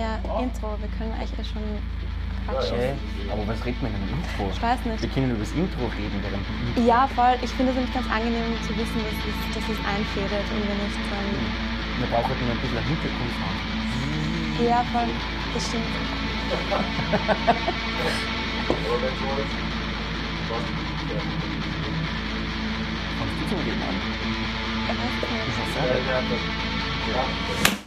ja, Intro. Wir können eigentlich ja schon quatschen. Okay. Aber was redet man in einem Intro? Ich weiß nicht. Wir können über das Intro reden, während dem Intro. Ja, voll. Ich finde es nämlich ganz angenehm zu wissen, dass es, dass es einfädelt und wir nicht ähm, Man braucht halt nur ein bisschen Hintergrund. Ja, voll. Das stimmt. Kommst du zum Reden an? Ich weiß es nicht. Ist das so?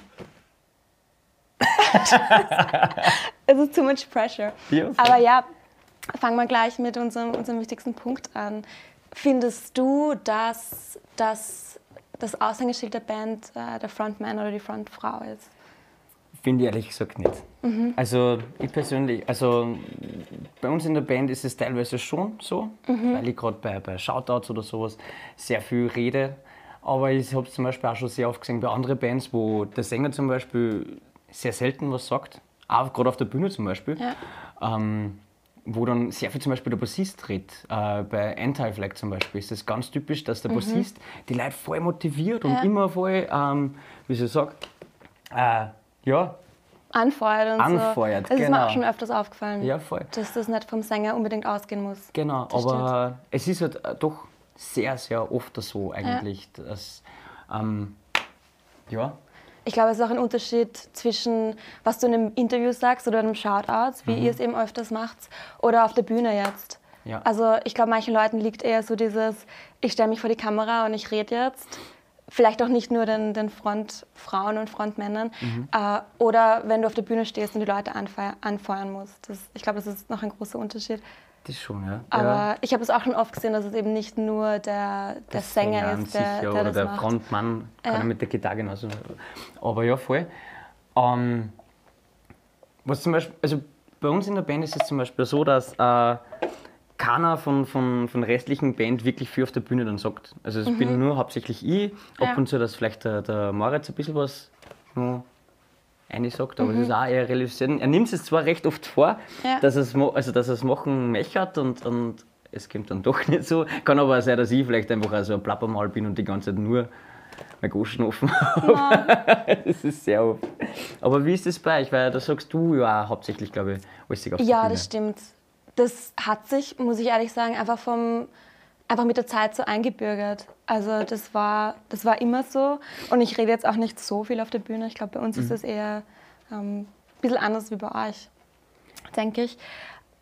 Es ist too much pressure. Voll. Aber ja, fangen wir gleich mit unserem, unserem wichtigsten Punkt an. Findest du, dass, dass das Aushängeschild der Band äh, der Frontman oder die Frontfrau ist? Finde ich ehrlich gesagt nicht. Also ich persönlich, also bei uns in der Band ist es teilweise schon so, weil ich gerade bei, bei Shoutouts oder sowas sehr viel rede. Aber ich habe es zum Beispiel auch schon sehr oft gesehen bei anderen Bands, wo der Sänger zum Beispiel sehr selten was sagt, auch gerade auf der Bühne zum Beispiel. Ja. Ähm, wo dann sehr viel zum Beispiel der Bassist redet. Äh, bei Anti-Flag zum Beispiel ist das ganz typisch, dass der Bassist die Leute voll motiviert und Ja. immer voll, ähm, wie soll ich sagen, äh, ja, Anfeuert und Anfeuert, so. Das ist mir genau. auch schon öfters aufgefallen. Ja, voll. Dass das nicht vom Sänger unbedingt ausgehen muss. Genau, Das aber es ist halt äh, doch sehr, sehr oft so eigentlich, dass, ähm, ja, Ich glaube, es ist auch ein Unterschied zwischen, was du in einem Interview sagst oder in einem Shoutout, wie ihr es eben öfters macht, oder auf der Bühne jetzt. Ja. Also ich glaube, manchen Leuten liegt eher so dieses, ich stelle mich vor die Kamera und ich rede jetzt. Vielleicht auch nicht nur den, den Frontfrauen und Frontmännern. Äh, oder wenn du auf der Bühne stehst und die Leute anfeuer, anfeuern musst. Das, ich glaube, das ist noch ein großer Unterschied. Das schon, ja. Aber ja. ich habe es auch schon oft gesehen, dass es eben nicht nur der, der Sänger, ist, der, sich, ja, der oder das der macht. Frontmann kann Ja. mit der Gitarre genauso. Aber ja, voll. Ähm, was zum Beispiel, also bei uns in der Band ist es zum Beispiel so, dass äh, keiner von, von, von der restlichen Band wirklich viel auf der Bühne dann sagt. Also es bin nur hauptsächlich ich, ab Ja. und zu, dass vielleicht der, der Moritz ein bisschen was eine sagt, aber es ist auch eher selten. Er nimmt es zwar recht oft vor, Ja. dass er es also dass es machen mechert und, und es kommt dann doch nicht so. Kann aber sein, dass ich vielleicht einfach auch so ein Plappermal bin und die ganze Zeit nur mein Goschen offen habe. das ist sehr oft. Aber wie ist das bei euch? Weil da sagst du ja hauptsächlich, glaube ich, alles auf Ja, das stimmt. Das hat sich, muss ich ehrlich sagen, einfach, vom, einfach mit der Zeit so eingebürgert. Also das war, das war immer so. Und ich rede jetzt auch nicht so viel auf der Bühne. Ich glaube, bei uns ist Mhm. es eher ähm, ein bisschen anders wie bei euch, denke ich.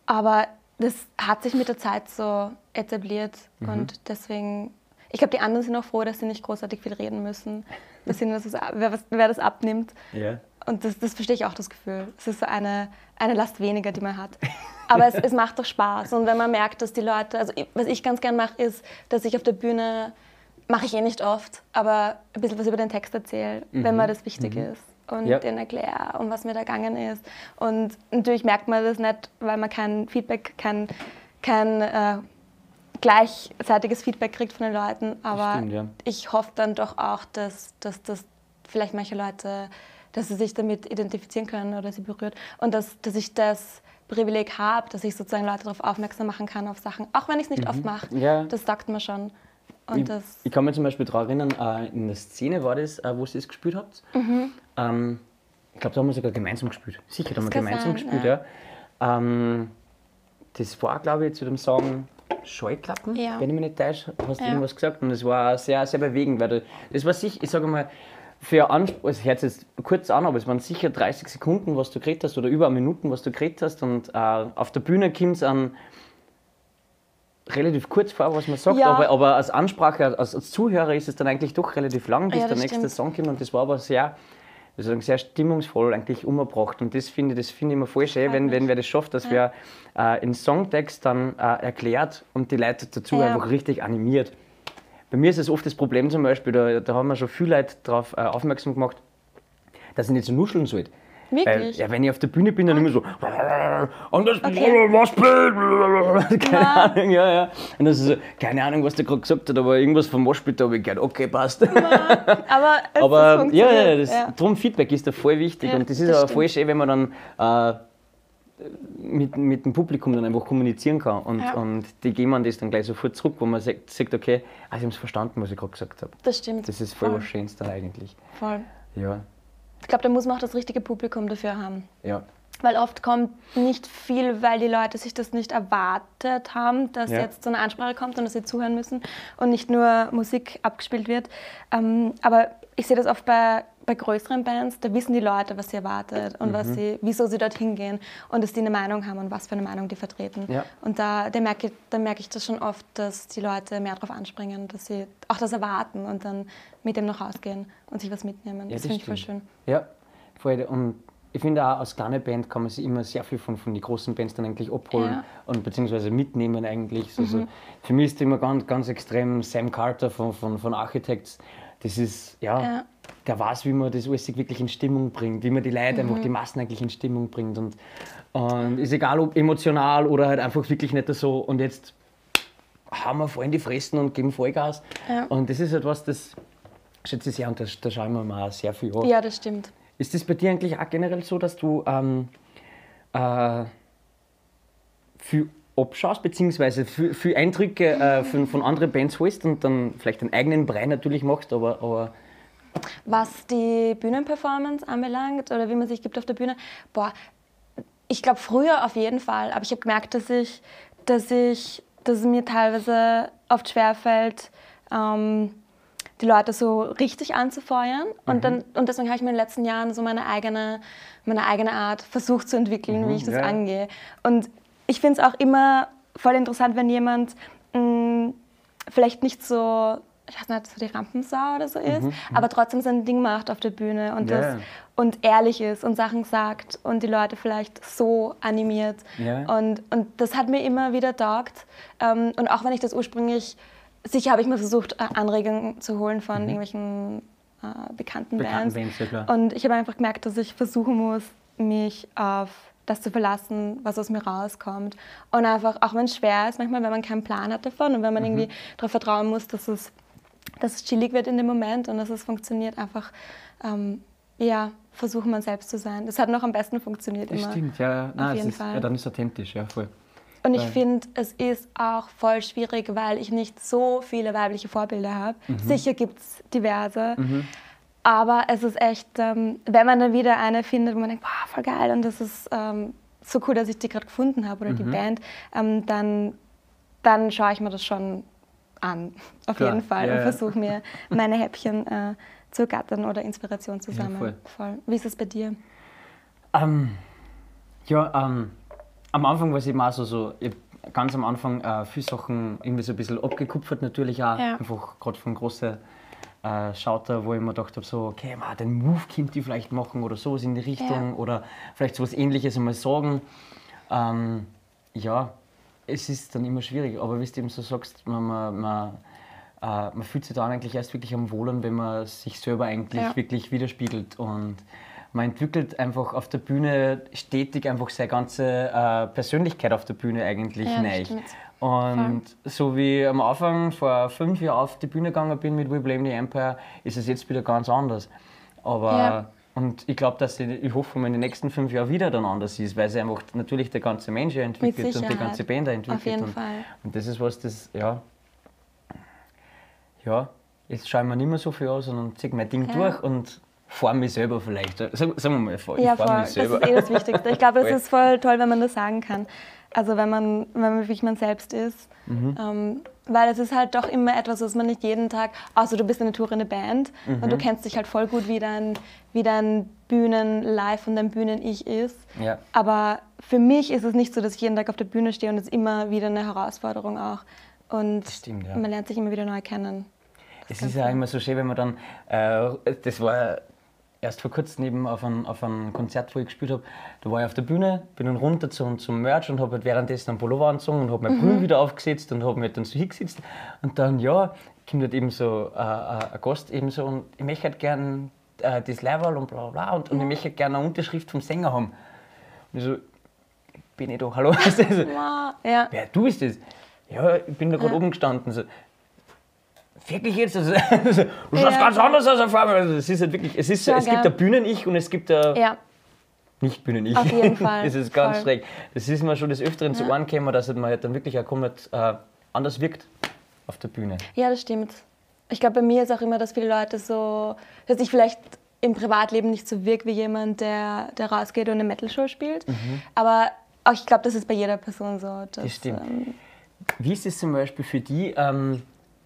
Aber das hat sich mit der Zeit so etabliert. Mhm. Und deswegen, ich glaube, die anderen sind auch froh, dass sie nicht großartig viel reden müssen. Dass ihnen das, wer, wer das abnimmt. Ja. Und das, das verstehe ich auch, das Gefühl. Es ist so eine, eine Last weniger, die man hat. Aber es, es macht doch Spaß. Und wenn man merkt, dass die Leute, also was ich ganz gern mache, ist, dass ich auf der Bühne, mache ich eh nicht oft, aber ein bisschen was über den Text erzähle, wenn mir das wichtig ist. Und Ja. denen erkläre, um was mir da gegangen ist. Und natürlich merkt man das nicht, weil man kein Feedback, kein, kein äh, gleichzeitiges Feedback kriegt von den Leuten. Aber stimmt, ja. ich hoffe dann doch auch, dass, dass, dass vielleicht manche Leute, dass sie sich damit identifizieren können oder sie berührt. Und dass, dass ich das Privileg habe, dass ich sozusagen Leute darauf aufmerksam machen kann, auf Sachen, auch wenn ich es nicht oft mache. Mhm. Ja. Das sagt man schon. Und Ich, das, ich kann mich zum Beispiel daran erinnern, äh, in der Szene war das, äh, wo ihr es gespielt habt. Ähm, ich glaube, da haben wir sogar gemeinsam gespielt. Sicher, da haben wir gemeinsam sein, gespielt, ja. Ähm, das war, glaube ich, zu dem Song Scheuklappen, Ja. wenn ich mich nicht täusche, hast du Ja. irgendwas gesagt. Und das war sehr, sehr bewegend, weil das war sicher, ich sage mal, für Anspruch, es hört sich jetzt kurz an, aber es waren sicher 30 Sekunden, was du geredet hast, oder über eine Minute, was du geredet hast. Und äh, auf der Bühne kommt es an relativ kurz vor, was man sagt, Ja. aber, aber als Ansprache, als, als Zuhörer ist es dann eigentlich doch relativ lang, bis Ja, der nächste stimmt. Song kommt. Und das war aber sehr, wie soll ich sagen, sehr stimmungsvoll eigentlich umgebracht. Und das finde ich, das finde ich immer voll schön, wenn, wenn wer das schafft, dass wer äh, einen Songtext dann äh, erklärt und die Leute dazu Ja. einfach richtig animiert. Bei mir ist es oft das Problem zum Beispiel, da, da haben wir schon viele Leute darauf äh, aufmerksam gemacht, dass ich nicht so nuscheln sollte. Wirklich? Äh, ja, wenn ich auf der Bühne bin, dann immer so und das Okay. was blöd, keine Ahnung, ja, ja. Und das ist so, keine Ahnung, was der gerade gesagt hat, aber irgendwas vom Moshpit habe ich gehört, okay, passt. aber es aber es ja, ja, das, ja. drum Feedback ist da voll wichtig Ja, und das ist das aber stimmt. voll schön, wenn man dann äh, mit, mit dem Publikum dann einfach kommunizieren kann und, Ja. und die geben man das dann gleich sofort zurück, wo man sagt, sagt okay, ah, sie haben es verstanden, was ich gerade gesagt habe. Das stimmt. Das ist voll Voll. was Schönes dann eigentlich. Voll. Ja. ich glaube, da muss man auch das richtige Publikum dafür haben. Ja. Weil oft kommt nicht viel, weil die Leute sich das nicht erwartet haben, dass Ja. jetzt so eine Ansprache kommt und dass sie zuhören müssen und nicht nur Musik abgespielt wird. Ähm, aber ich sehe das oft bei, bei größeren Bands, da wissen die Leute, was sie erwartet und Mhm. was sie, wieso sie dorthin gehen und dass die eine Meinung haben und was für eine Meinung die vertreten. Ja. Und da, da, merke, ich- da merke ich das schon oft, dass die Leute mehr darauf anspringen, dass sie auch das erwarten und dann mit dem noch rausgehen und sich was mitnehmen. Ja, das das finde ich voll schön. Ja, voll. Und ich finde auch, als kleine Band kann man sich immer sehr viel von, von den großen Bands dann eigentlich abholen Ja. Mhm. und beziehungsweise mitnehmen eigentlich. Also Für mich ist immer ganz, ganz extrem Sam Carter von, von, von Architects. Das ist, ja, Ja. Der weiß, wie man das alles wirklich in Stimmung bringt, wie man die Leute Mhm. einfach, die Massen eigentlich in Stimmung bringt. Und, und ist egal, ob emotional oder halt einfach wirklich nicht so. Und jetzt haben wir voll in die Fressen und geben Vollgas. Ja. Und das ist etwas, das schätze ich sehr und da schauen wir mal sehr viel an. Ja, das stimmt. Ist das bei dir eigentlich auch generell so, dass du ähm, äh, viel abschaust, beziehungsweise viel, viel Eindrücke äh, von, von anderen Bands holst und dann vielleicht einen eigenen Brei natürlich machst, aber, aber Was die Bühnenperformance anbelangt oder wie man sich gibt auf der Bühne, boah, ich glaube früher auf jeden Fall, aber ich habe gemerkt, dass ich, dass ich, dass es mir teilweise oft schwerfällt, ähm, die Leute so richtig anzufeuern. Und, dann, und deswegen habe ich mir in den letzten Jahren so meine eigene, meine eigene Art versucht zu entwickeln, wie ich das ja. angehe. Und ich finde es auch immer voll interessant, wenn jemand mh, vielleicht nicht so, ich weiß nicht, so die Rampensau oder so ist, aber trotzdem sein Ding macht auf der Bühne und, Ja. das, und ehrlich ist und Sachen sagt und die Leute vielleicht so animiert. Ja. Und, und das hat mir immer wieder taugt. Ähm, und auch wenn ich das ursprünglich, sicher habe ich mir versucht, äh, Anregungen zu holen von irgendwelchen äh, bekannten, Mhm. Bekannten Bands. Bands. Und ich habe einfach gemerkt, dass ich versuchen muss, mich auf das zu verlassen, was aus mir rauskommt. Und einfach, auch wenn es schwer ist, manchmal, wenn man keinen Plan hat davon und wenn man Mhm. irgendwie darauf vertrauen muss, dass es, dass es chillig wird in dem Moment und dass es funktioniert, einfach, ähm, ja, versuchen, man selbst zu sein. Das hat noch am besten funktioniert das immer. stimmt, ja, nein, es jeden ist, ja, dann ist es authentisch, ja, voll. Und ich finde, es ist auch voll schwierig, weil ich nicht so viele weibliche Vorbilder habe. Mhm. Sicher gibt es diverse. Aber es ist echt, ähm, wenn man dann wieder eine findet, wo man denkt, wow, voll geil und das ist ähm, so cool, dass ich die gerade gefunden habe oder die Mhm. Band, ähm, dann, dann schaue ich mir das schon an, auf Klar, jeden Fall, ja, und versuche mir meine Häppchen äh, zu gattern oder Inspiration zu sammeln. voll. voll. Wie ist es bei dir? Ähm, ja, ähm, am Anfang war es eben auch so, so ganz am Anfang äh, viele Sachen irgendwie so ein bisschen abgekupfert, natürlich auch. Ja. Einfach gerade von großen äh, Schauter, wo ich mir gedacht habe, so, okay, man, den Move könnte ich vielleicht machen oder sowas in die Richtung Ja. oder vielleicht sowas ähnliches einmal sagen. Ähm, ja, es ist dann immer schwierig, aber wie du eben so sagst, man, man, man, äh, man fühlt sich dann eigentlich erst wirklich am Wohlen, wenn man sich selber eigentlich Ja. wirklich widerspiegelt und man entwickelt einfach auf der Bühne stetig einfach seine ganze äh, Persönlichkeit auf der Bühne eigentlich Ja. Und so wie am Anfang vor fünf Jahren auf die Bühne gegangen bin mit We Blame the Empire, ist es jetzt wieder ganz anders. Aber Ja. Und ich glaube, dass sie, ich hoffe, in den nächsten fünf Jahren wieder dann anders ist, weil sie einfach natürlich der ganze Mensch entwickelt und die ganze Band entwickelt. Auf jeden und, Fall. und das ist was, das, ja, ja, jetzt schaue ich mir nicht mehr so viel an, sondern ziehe mein Ding Ja. durch und fahre mich selber vielleicht. Sag- Sagen wir mal, ich Ja, voll. mich Das selber. ist eh das Wichtigste. Ich glaube, es Voll. ist voll toll, wenn man das sagen kann. Also wenn man, wenn man wirklich man selbst ist. Mhm. Ähm, weil es ist halt doch immer etwas, was man nicht jeden Tag, außer du bist eine tourende Band und Mhm. du kennst dich halt voll gut, wie dein, wie dein Bühnen-Live und dein Bühnen-Ich ist. Ja. Aber für mich ist es nicht so, dass ich jeden Tag auf der Bühne stehe und es ist immer wieder eine Herausforderung auch. Und stimmt, ja. man lernt sich immer wieder neu kennen. Es ganz ist ja immer so schön, wenn man dann, äh, das war erst vor kurzem eben auf einem, auf einem Konzert, wo ich gespielt habe, da war ich auf der Bühne, bin dann runter zum, zum Merch und habe halt währenddessen einen Pullover angezogen und habe mein Brühe wieder aufgesetzt und habe mich dann so hingesetzt. Und dann, ja, kommt halt eben so äh, äh, ein Gast eben so und ich möchte halt gern äh, das Level und bla bla und, und ich möchte halt gerne eine Unterschrift vom Sänger haben. Und ich so, bin ich da, hallo? Also. Ja. Wer, du bist das? Ja, ich bin da gerade Ja. oben gestanden. So, wirklich jetzt? Also, du schaust ganz anders aus auf einmal. Also, es ist halt wirklich, es, ist, es gibt ein Bühnen-Ich und es gibt ein ja. Nicht-Bühnen-Ich. Auf jeden Fall. das ist ganz Voll. schräg. Das ist mir schon des Öfteren zu. Ohren gekommen, dass halt man halt dann wirklich auch komplett äh, anders wirkt auf der Bühne. Ja, das stimmt. Ich glaube, bei mir ist auch immer, dass viele Leute so, dass ich vielleicht im Privatleben nicht so wirke wie jemand, der, der rausgeht und eine Metal-Show spielt. Mhm. Aber auch ich glaube, das ist bei jeder Person so. Dass, Das stimmt. ähm, Wie ist es zum Beispiel für die, ähm,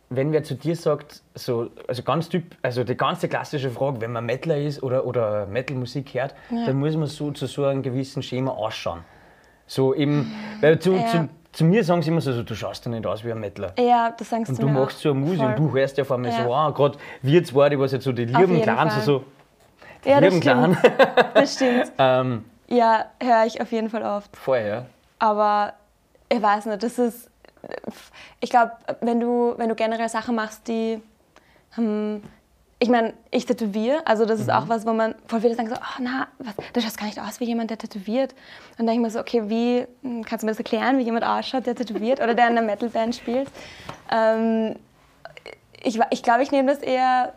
wenn wer zu dir sagt, so, also ganz typ, also die ganze klassische Frage, wenn man Metaler ist oder, oder Metal-Musik hört, dann muss man so zu so einem gewissen Schema ausschauen. So eben, weil zu, Ja. zu, zu mir sagen sie immer so, so, du schaust doch nicht aus wie ein Metaler. ja, das sagst Und du du mir machst so eine Musik und du hörst ja auf einmal Ja. so an, gerade wir zwei, die was jetzt so die lieben Clans, Fall. so, die Ja, lieben Clan, stimmt. Das stimmt. ähm, Ja, höre ich auf jeden Fall oft. vorher. Aber ich weiß nicht, das ist. Ich glaube, wenn du, wenn du generell Sachen machst, die. Hm, ich meine, ich tätowiere, also das ist Mhm. auch was, wo man voll viele sagen so, oh, na, was, du schaust gar nicht aus wie jemand, der tätowiert. Und dann denke ich mir so, okay, wie, hm, kannst du mir das erklären, wie jemand ausschaut, der tätowiert oder der in einer Metalband spielt? Ähm, ich ich glaube, ich nehme das eher,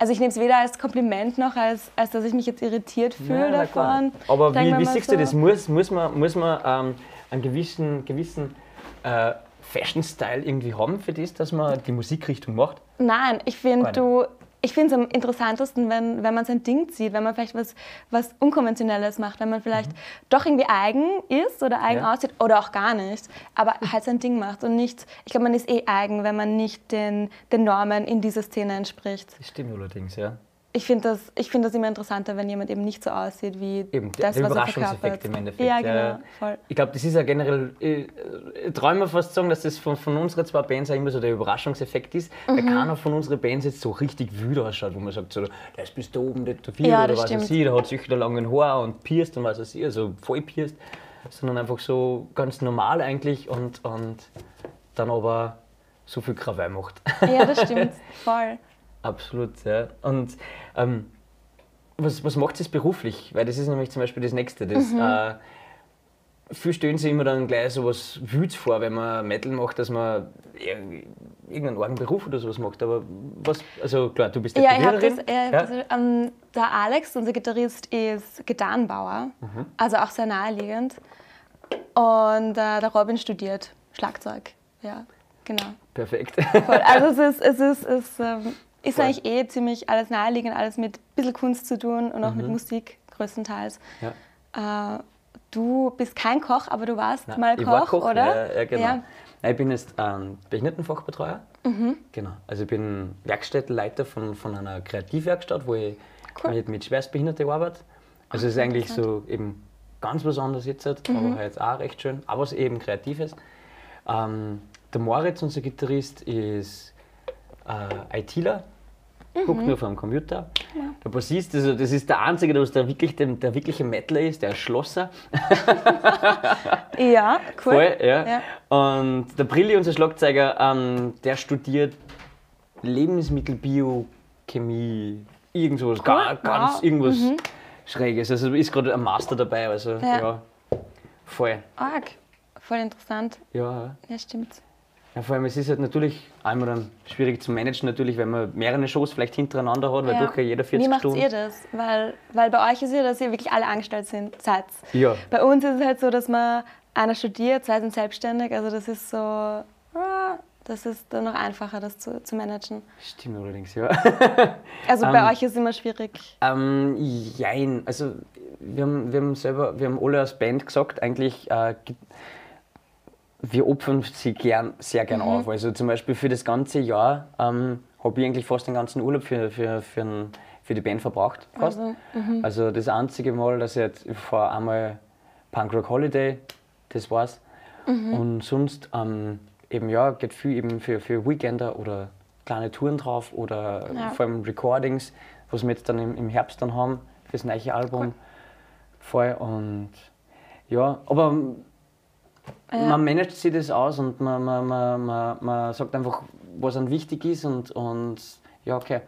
also ich nehme es weder als Kompliment noch als, als dass ich mich jetzt irritiert fühle davon. Aber wie, wie siehst so. du das? Muss, muss man, muss man ähm, einen gewissen, gewissen äh, Fashion-Style irgendwie haben für das, dass man die Musikrichtung macht? Nein, ich finde du. Ich finde es am interessantesten, wenn, wenn man sein Ding zieht, wenn man vielleicht was, was Unkonventionelles macht, wenn man vielleicht doch irgendwie eigen ist oder eigen Mhm. Ja. aussieht oder auch gar nicht, aber halt sein Ding macht und nicht, ich glaube, man ist eh eigen, wenn man nicht den, den Normen in dieser Szene entspricht. Das stimmt allerdings, ja. Ich finde das, ich find das immer interessanter, wenn jemand eben nicht so aussieht wie Eben, das, der was er Überraschungseffekt im Endeffekt. Ja, genau, voll. Ich glaube, das ist ja generell, ich, ich träume fast sagen, dass das von, von unseren zwei Bands auch immer so der Überraschungseffekt ist, Mhm. weil keiner von unseren Bands jetzt so richtig wütend ausschaut, wo man sagt, so, der ist bis da oben tätowiert Ja, oder das was weiß stimmt. ich, der hat solche langen Haare und pierst und was weiß ich, also voll pierst, sondern einfach so ganz normal eigentlich und, und dann aber so viel Krawall macht. Ja, das stimmt, voll. Absolut, ja. Und ähm, was, was macht es beruflich? Weil das ist nämlich zum Beispiel das Nächste. Das, Mhm. äh, viele stellen sich immer dann gleich so was Wüts vor, wenn man Metal macht, dass man ir- irgendeinen argen Beruf oder sowas macht. Aber was, also klar, du bist Ja, habe das, Tätowiererin. ja, ja? das ähm, der Alex, unser Gitarrist, ist Gitarrenbauer, Mhm. also auch sehr naheliegend. Und äh, der Robin studiert Schlagzeug. Ja, genau. Perfekt. Voll. Also es ist, es ist, es ähm, ist Voll. eigentlich eh ziemlich alles naheliegend, alles mit ein bisschen Kunst zu tun und auch mit Musik größtenteils. Mhm. ja. Äh, du bist kein Koch, aber du warst Nein, mal Koch, war Koch, oder? Ja, ja genau. Ja. Nein, ich bin jetzt ähm, Behindertenfachbetreuer. Mhm. Genau. Also ich bin Werkstättenleiter von, von einer Kreativwerkstatt, wo ich Cool. mit, Schwerstbehinderten arbeite. Also es ist eigentlich so eben ganz was anderes jetzt, halt, Mhm. aber halt auch recht schön, aber es eben Kreatives. Ähm, der Moritz, unser Gitarrist, ist äh, ITler, Mhm. guckt nur vor dem Computer. Der Bassist, also das ist der Einzige, der, der, wirklich, der, der wirkliche Metaler ist, der Schlosser. Ja, cool. Voll, ja. Ja. Und der Brilli, unser Schlagzeuger, ähm, der studiert Lebensmittelbiochemie, irgend sowas, ga, ganz wow. irgendwas Schräges. Also ist gerade ein Master dabei, also ja, Ja. voll. Arg. Voll interessant. Ja. Ja, stimmt. ja, vor allem es ist halt natürlich einmal dann schwierig zu managen, natürlich, wenn man mehrere Shows vielleicht hintereinander hat, weil Ja. doch ja jeder 40 Wie macht Stunden. ihr das? Weil, weil bei euch ist ja, dass ihr wirklich alle angestellt sind, seid. Ja. Bei uns ist es halt so, dass man einer studiert, zwei sind selbstständig. Also das ist so, ah, das ist dann noch einfacher, das zu, zu managen. Stimmt allerdings, ja. Also Ähm, bei euch ist es immer schwierig. Ähm, jein. Also wir haben, wir haben selber, wir haben alle als Band gesagt, eigentlich, äh, wir opfern sie gern, sehr gern auf. Also zum Beispiel für das ganze Jahr ähm, habe ich eigentlich fast den ganzen Urlaub für, für, für, ein, für die Band verbraucht. Fast. Also, Also, das einzige Mal, dass ich jetzt, fahr einmal Punk Rock Holiday, das war's. Und sonst ähm, eben ja, geht viel eben für, für Weekender oder kleine Touren drauf oder Ja. vor allem Recordings, was wir jetzt dann im, im Herbst dann haben fürs neue Album. Voll und ja, aber Ja. man managt sich das aus und man, man, man, man, man sagt einfach, was einem wichtig ist und, und ja, okay.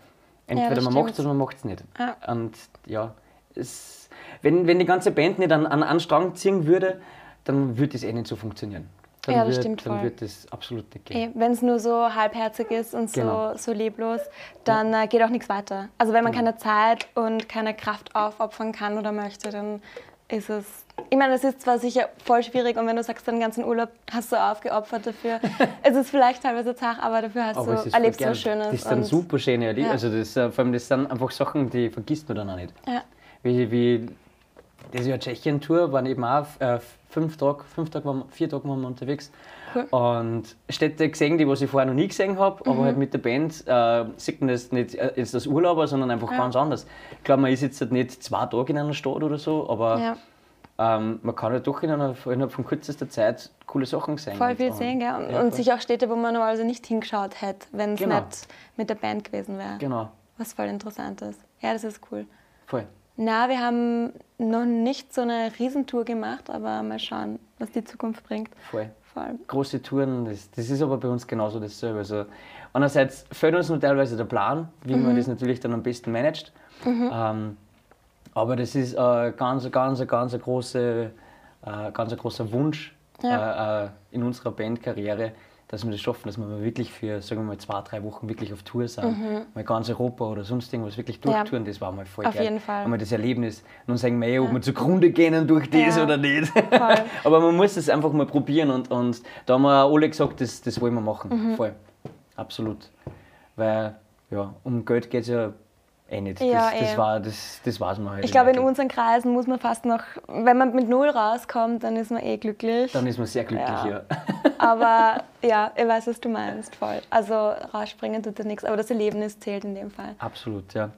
Entweder das man macht es oder man macht es nicht. Ja. Und ja, es, wenn, wenn die ganze Band nicht an, an einen Strang ziehen würde, dann würde das eh nicht so funktionieren. Dann Ja, das wird, stimmt Dann voll. wird das absolut nicht gehen. Wenn es nur so halbherzig ist und so, Genau. so leblos, dann äh, geht auch nichts weiter. Also wenn man keine Zeit und keine Kraft aufopfern kann oder möchte, dann ist es ich meine, es ist zwar sicher voll schwierig und wenn du sagst, deinen ganzen Urlaub hast du aufgeopfert dafür, es ist vielleicht teilweise zart, aber dafür hast Aber du, erlebst du was. Schönes. Das ist dann super schön, ja. Ja. Also das, äh, vor allem das sind einfach Sachen, die vergisst man dann auch nicht. Ja. Wie, wie das Jahr Tschechien-Tour waren eben auch äh, fünf Tage, fünf Tage waren, vier Tage waren wir unterwegs. Cool. Und Städte gesehen, die was ich vorher noch nie gesehen habe, Mhm. aber halt mit der Band äh, sieht man das nicht äh, jetzt als Urlauber, sondern einfach Ja. ganz anders. Ich glaube, man ist jetzt halt nicht zwei Tage in einer Stadt oder so, aber Ja. ähm, man kann halt doch in einer, innerhalb von kürzester Zeit coole Sachen sehen. Voll viel sehen, gell? Und, ja, und sicher auch Städte, wo man normalerweise nicht hingeschaut hätte, wenn es Genau. nicht mit der Band gewesen wäre. Genau, Was voll interessant ist. Ja, das ist cool. voll. Na, wir haben noch nicht so eine Riesentour gemacht, aber mal schauen, was die Zukunft bringt. voll. Voll. große Touren, das, das ist aber bei uns genauso dasselbe. Also einerseits fehlt uns nur teilweise der Plan, wie Mhm. man das natürlich dann am besten managt. Ähm, aber das ist ein ganz, ganz, ganz, große, äh, ganz ein großer Wunsch äh, äh, in unserer Bandkarriere, dass wir das schaffen, dass wir wirklich für, sagen wir mal, zwei, drei Wochen wirklich auf Tour sind. Mal ganz Europa oder sonst irgendwas wirklich Mhm. Ja. durchtouren, das war mal voll Auf geil. jeden Fall. Einmal das Erlebnis. Und dann sagen wir, eh, ob wir zugrunde gehen durch das Ja. oder nicht. Aber man muss es einfach mal probieren und, und da haben wir alle gesagt, das, das wollen wir machen. Mhm. Voll. Absolut. Weil, ja, um Geld geht es ja eh nicht. Ja, das, das, eh. war, das, das weiß man halt. Ich glaube, in unseren Kreisen muss man fast noch, wenn man mit Null rauskommt, dann ist man eh glücklich. Dann ist man sehr glücklich, Ja. ja. Aber ja, ich weiß, was du meinst, voll. Also rausspringen tut ja nichts, aber das Erlebnis zählt in dem Fall. Absolut, ja.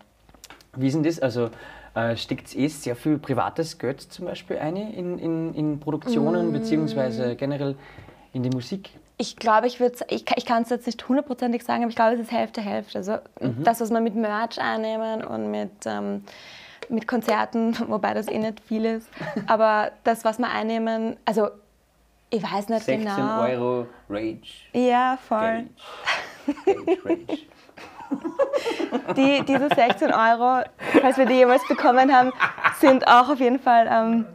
Wie ist denn das? Also, äh, steckt eh sehr viel privates Geld zum Beispiel ein in, in, in Produktionen, Mm. beziehungsweise generell in die Musik? Ich glaube, ich würde, ich, kann- ich kann es jetzt nicht hundertprozentig sagen, aber ich glaube, es ist Hälfte, Hälfte. Also das, was wir mit Merch einnehmen und mit, ähm, mit Konzerten, wobei das eh nicht viel ist, aber das, was wir einnehmen, also ich weiß nicht 16 genau. Euro Rage. Ja, voll. Gage. Gage, Rage. Die, diese 16 Euro, falls wir die jemals bekommen haben, sind auch auf jeden Fall ähm,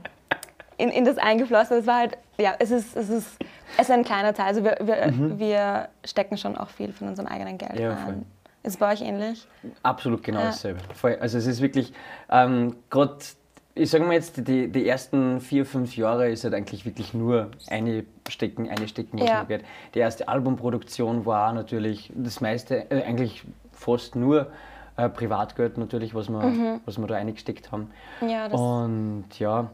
in, in das eingeflossen. Es war halt, ja, es ist, es ist, es ist ein kleiner Teil. Also wir, wir, wir stecken schon auch viel von unserem eigenen Geld Mhm. Ja, rein. Ist es bei euch ähnlich? Absolut genau Ja. dasselbe. Voll. Also es ist wirklich, ähm, gerade, ich sage mal jetzt, die, die ersten vier, fünf Jahre ist halt eigentlich wirklich nur eine stecken, eine stecken, was Ja. man wird. Die erste Albumproduktion war natürlich das meiste, äh, eigentlich fast nur äh, Privatgeld natürlich, was wir, Mhm. was wir da eingesteckt haben. Ja, das Und ja,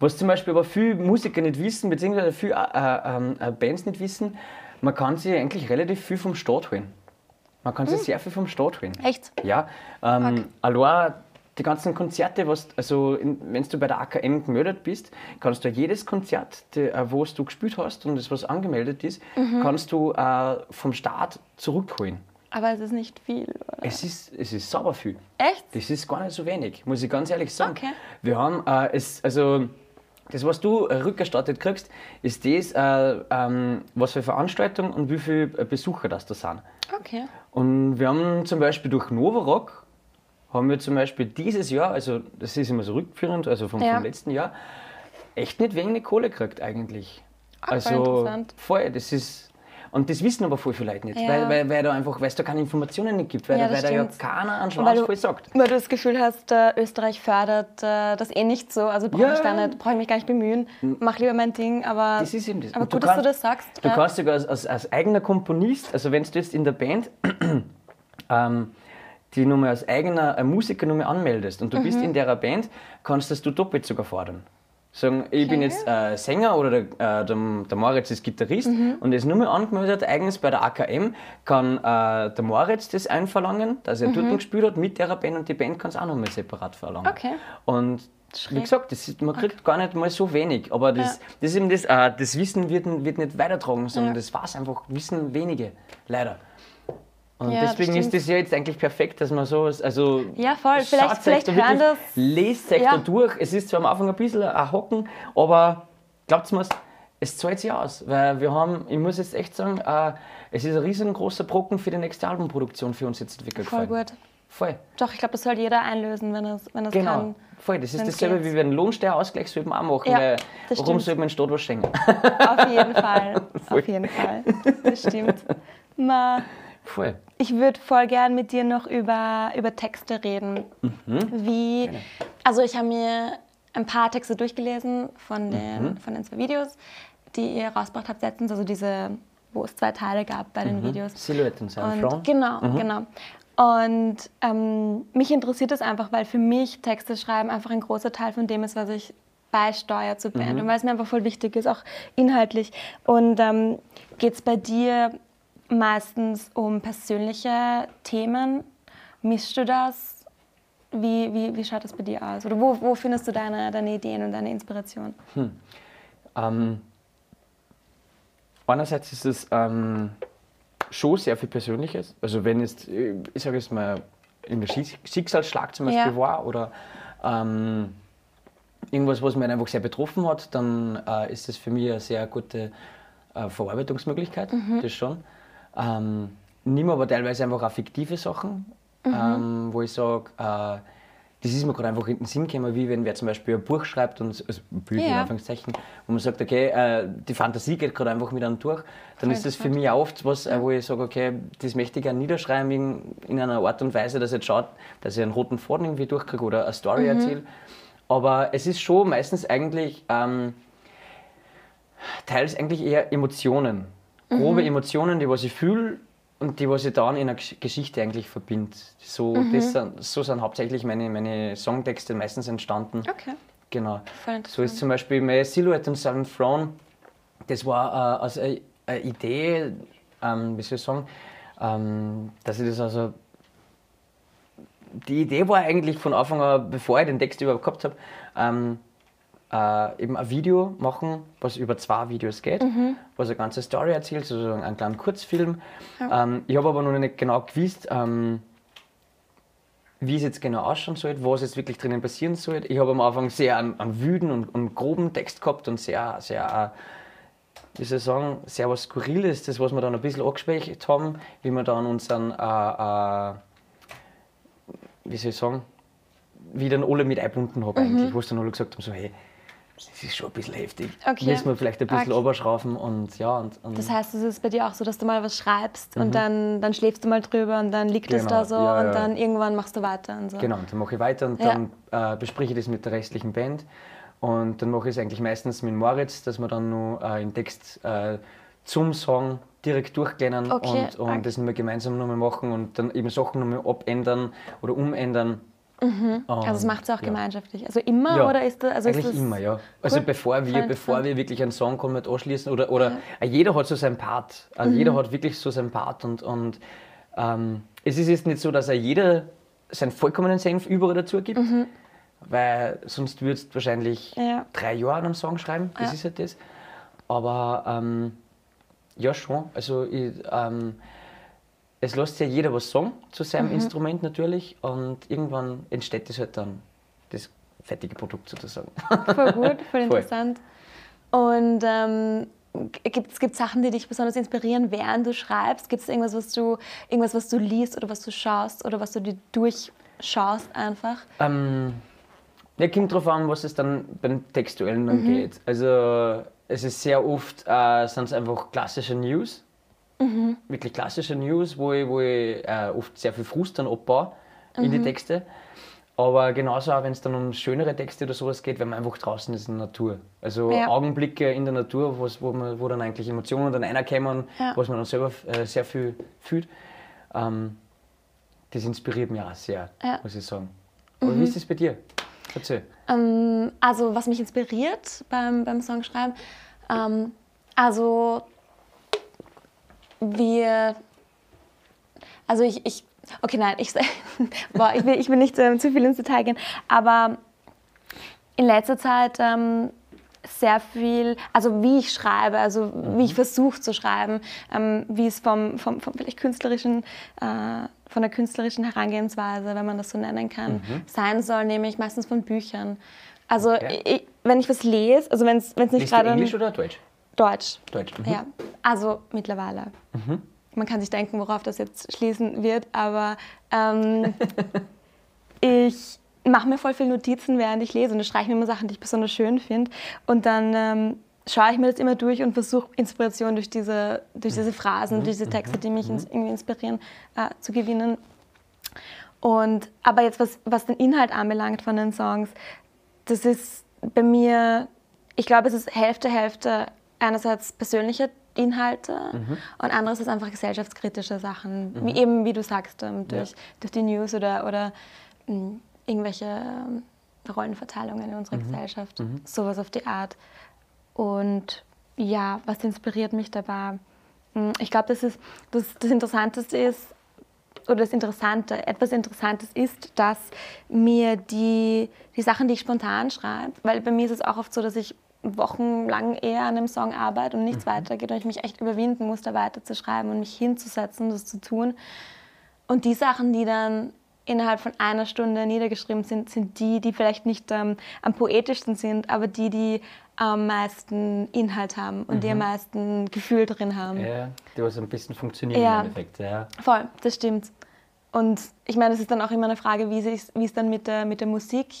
was zum Beispiel aber viele Musiker nicht wissen, beziehungsweise viele äh, ähm, äh, Bands nicht wissen, man kann sich eigentlich relativ viel vom Staat holen. Man kann sich Hm. sehr viel vom Staat holen. echt? Ja, ähm, allein die ganzen Konzerte, was, also wenn du bei der AKM gemeldet bist, kannst du jedes Konzert, äh, wo du gespielt hast und das was angemeldet ist, Mhm. kannst du äh, vom Staat zurückholen. Aber es ist nicht viel, oder? Es ist, es ist sauber viel. Echt? Das ist gar nicht so wenig, muss ich ganz ehrlich sagen. Okay. Wir haben äh, es, also das, was du äh, rückerstattet kriegst, ist das, äh, ähm, was für Veranstaltungen und wie viele äh, Besucher das da sind. Okay. Und wir haben zum Beispiel durch Novarock, haben wir zum Beispiel dieses Jahr, also das ist immer so rückführend, also vom, Ja. vom letzten Jahr, echt nicht wenig Kohle gekriegt eigentlich. voll also interessant. voll, das ist. Und das wissen aber voll viele Leute nicht, Ja. weil, weil, weil, da einfach, weil es da keine Informationen nicht gibt, weil, Ja, da, weil da ja keiner einen Schwanz voll sagt. weil du das Gefühl hast, äh, Österreich fördert äh, das eh nicht so. Also brauche Ja. ich, da nicht- brauche ich mich gar nicht bemühen. Mach lieber mein Ding. Aber, Das ist eben das. aber Und du gut, dass du das sagst. Du ja. kannst sogar als, als, als eigener Komponist, also wenn du jetzt in der Band ähm, die Nummer als eigener äh, Musiker Nummer anmeldest und du bist Mhm. in der Band, kannst das du doppelt sogar fordern. Sagen, ich bin jetzt äh, Sänger oder der, äh, der, der Moritz ist Gitarrist Mhm. und ist nur mehr angemeldet, eigens bei der AKM, kann äh, der Moritz das einverlangen, dass er dort gespielt hat mit der Band und die Band kann es auch nochmal separat verlangen. Mhm. Okay. Und wie gesagt, ist, man kriegt gar nicht mal so wenig, aber das, Ja. das, das, äh, das Wissen wird, wird nicht weitertragen, sondern Ja. das weiß einfach, wissen wenige, leider. Und Ja, das deswegen ist stimmt. das ja jetzt eigentlich perfekt, dass man sowas, also Ja, voll. Vielleicht- vielleicht da hören das- lest euch Ja. da durch. Es ist zwar am Anfang ein bisschen ein Hocken, aber glaubt mir, es zahlt sich aus, weil wir haben, ich muss jetzt echt sagen, äh, es ist ein riesengroßer Brocken für die nächste Albumproduktion für uns jetzt entwickelt. Voll gefallen. gut. Voll. Doch, ich glaube, das soll jeder einlösen, wenn es, wenn es Genau, kann. voll. Das ist dasselbe, geht. wie wir einen Lohnsteuerausgleich sollten wir auch machen, Ja, weil das warum stimmt. soll man in Stadt was schenken? Auf jeden Fall. Auf jeden Fall. Das stimmt. Ma, voll. ich würde voll gern mit dir noch über, über Texte reden. Mhm. Wie, also ich habe mir ein paar Texte durchgelesen von den, Mhm. von den zwei Videos, die ihr rausgebracht habt letztens, also diese, wo es zwei Teile gab bei den Videos. Silhouette und Und, genau, genau. Und ähm, mich interessiert das einfach, weil für mich Texte schreiben einfach ein großer Teil von dem ist, was ich beisteuere zur Band und weil es mir einfach voll wichtig ist, auch inhaltlich. Und ähm, geht es bei dir meistens um persönliche Themen? Mischst du das? Wie, wie, wie schaut das bei dir aus? Oder wo, wo findest du deine, deine Ideen und deine Inspiration? Ähm, einerseits ist es ähm, schon sehr viel Persönliches. Also wenn es, äh, ich sage jetzt mal, in der Schicks- Schicksalsschlag zum Beispiel Ja. war oder ähm, irgendwas, was mich einfach sehr betroffen hat, dann äh, ist das für mich eine sehr gute äh, Verarbeitungsmöglichkeit, das schon. Ähm, nimm aber teilweise einfach auch fiktive Sachen, ähm, wo ich sage, äh, das ist mir gerade einfach in den Sinn gekommen, wie wenn wer zum Beispiel ein Buch schreibt und also Buch in Ja. Anführungszeichen, wo man sagt, okay, äh, die Fantasie geht gerade einfach mit einem durch, dann Voll ist das für mich auch oft was, äh, wo ich sage, okay, das möchte ich gerne niederschreiben in, in einer Art und Weise, dass es jetzt schaut, dass ich einen roten Faden irgendwie durchkriege oder eine Story Mhm. erzähle. Aber es ist schon meistens eigentlich ähm, teils eigentlich eher Emotionen. Grobe Mhm. Emotionen, die was ich fühle und die was ich dann in einer Gesch- Geschichte eigentlich verbinde. So, Mhm. das sind, so sind hauptsächlich meine, meine Songtexte meistens entstanden. Okay. Genau. So ist zum Beispiel meine Silhouette und Seven Throne, das war äh, also eine, eine Idee, ähm, wie soll ich sagen, ähm, dass ich das also. Die Idee war eigentlich von Anfang an, bevor ich den Text überhaupt gehabt habe, ähm, äh, eben ein Video machen, was über zwei Videos geht, Mhm. was eine ganze Story erzählt, sozusagen einen kleinen Kurzfilm. Ähm, ich habe aber noch nicht genau gewusst, ähm, wie es jetzt genau ausschauen soll, was jetzt wirklich drinnen passieren soll. Ich habe am Anfang sehr einen, einen wüden und, und groben Text gehabt und sehr, sehr, äh, wie soll ich sagen, sehr was Skurriles, das, was wir dann ein bisschen angeschwächt haben, wie wir dann unseren, äh, äh, wie soll ich sagen, wie dann alle mit eingebunden habe eigentlich, wo es dann alle gesagt haben, so hey, das ist schon ein bisschen heftig. Okay. Müssen wir vielleicht ein bisschen Okay. runterschrauben und ja. Und, und Das heißt, es ist bei dir auch so, dass du mal was schreibst und dann, dann schläfst du mal drüber und dann liegt es Mhm. Genau, da so ja, und ja. dann irgendwann machst du weiter und so. Genau, und dann mache ich weiter und Ja. dann äh, bespreche ich das mit der restlichen Band. Und dann mache ich es eigentlich meistens mit Moritz, dass wir dann noch äh, den Text äh, zum Song direkt durchgehen Okay, und, und okay. das nochmal gemeinsam nochmal machen und dann eben Sachen nochmal abändern oder umändern. Also es macht es auch ja. gemeinschaftlich. Also immer Ja, oder ist das also Eigentlich ist das immer, ja. Also Cool. bevor wir, bevor wir wirklich einen Song komplett anschließen oder, oder äh, jeder hat so seinen Part. Also Mhm. jeder hat wirklich so seinen Part und, und ähm, es ist jetzt nicht so, dass er jeder seinen vollkommenen Senf überall dazu gibt, weil sonst würdest du wahrscheinlich Mhm. Ja. drei Jahre an einem Song schreiben, das Ja. ist halt das. Aber ähm, ja schon, also ich, ähm, es lässt ja jeder was sagen zu seinem Mhm. Instrument natürlich und irgendwann entsteht das halt dann, das fertige Produkt sozusagen. voll gut, voll Voll. interessant. Und ähm, gibt es Sachen, die dich besonders inspirieren, während du schreibst? Gibt es irgendwas, was du irgendwas, was du liest oder was du schaust oder was du dir durchschaust einfach? Ähm, ja, kommt drauf an, was es dann beim Textuellen dann geht. Also es ist sehr oft, äh, sind es einfach klassische News. Wirklich klassische News, wo ich, wo ich äh, oft sehr viel Frust dann abbaue in die Texte. Aber genauso auch, wenn es dann um schönere Texte oder sowas geht, wenn man einfach draußen ist in der Natur. Also Ja. Augenblicke in der Natur, wo, man, wo dann eigentlich Emotionen dann reinkommen, Ja. was man dann selber äh, sehr viel fühlt. Ähm, das inspiriert mich auch sehr, Ja. muss ich sagen. Aber wie ist das bei dir? Erzähl. Ähm, also was mich inspiriert beim, beim Songschreiben, ähm, also wir, also ich, ich okay nein, ich, boah, ich, will, ich will nicht ähm, zu viel ins Detail gehen, aber in letzter Zeit ähm, sehr viel, also wie ich schreibe, also wie ich versuche zu schreiben, ähm, wie es vom, vom, vom vielleicht künstlerischen, äh, von der künstlerischen Herangehensweise, wenn man das so nennen kann, sein soll, nämlich meistens von Büchern. Also Okay. ich, wenn ich was lese, also wenn es nicht gerade Englisch oder Deutsch? Deutsch, Deutsch. Mhm. ja, also mittlerweile. Man kann sich denken, worauf das jetzt schließen wird, aber ähm, ich mache mir voll viele Notizen, während ich lese und ich streiche mir immer Sachen, die ich besonders schön finde. Und dann ähm, schaue ich mir das immer durch und versuche Inspiration durch diese, durch diese Phrasen, durch diese Texte, die mich ins, irgendwie inspirieren, äh, zu gewinnen. Und, aber jetzt, was, was den Inhalt anbelangt von den Songs, das ist bei mir, ich glaube, es ist Hälfte, Hälfte einerseits persönliche Inhalte Mhm. und andererseits einfach gesellschaftskritische Sachen, wie eben wie du sagst, ähm, durch, Ja. durch die News oder, oder mh, irgendwelche ähm, Rollenverteilungen in Mhm. unserer Gesellschaft, sowas auf die Art. Und ja, was inspiriert mich dabei? Mh, Ich glaube, das, ist, das, das Interessanteste ist, oder das Interessante, etwas Interessantes ist, dass mir die, die Sachen, die ich spontan schreibe, weil bei mir ist es auch oft so, dass ich wochenlang eher an einem Song arbeite und nichts weitergeht und ich mich echt überwinden muss, da weiter zu schreiben und mich hinzusetzen, das zu tun. Und die Sachen, die dann innerhalb von einer Stunde niedergeschrieben sind, sind die, die vielleicht nicht ähm, am poetischsten sind, aber die, die am meisten Inhalt haben und die am meisten Gefühl drin haben. Ja, die was ein bisschen funktionieren Ja. im Endeffekt. Ja. Voll, das stimmt. Und ich meine, es ist dann auch immer eine Frage, wie es, wie es dann mit der, mit der Musik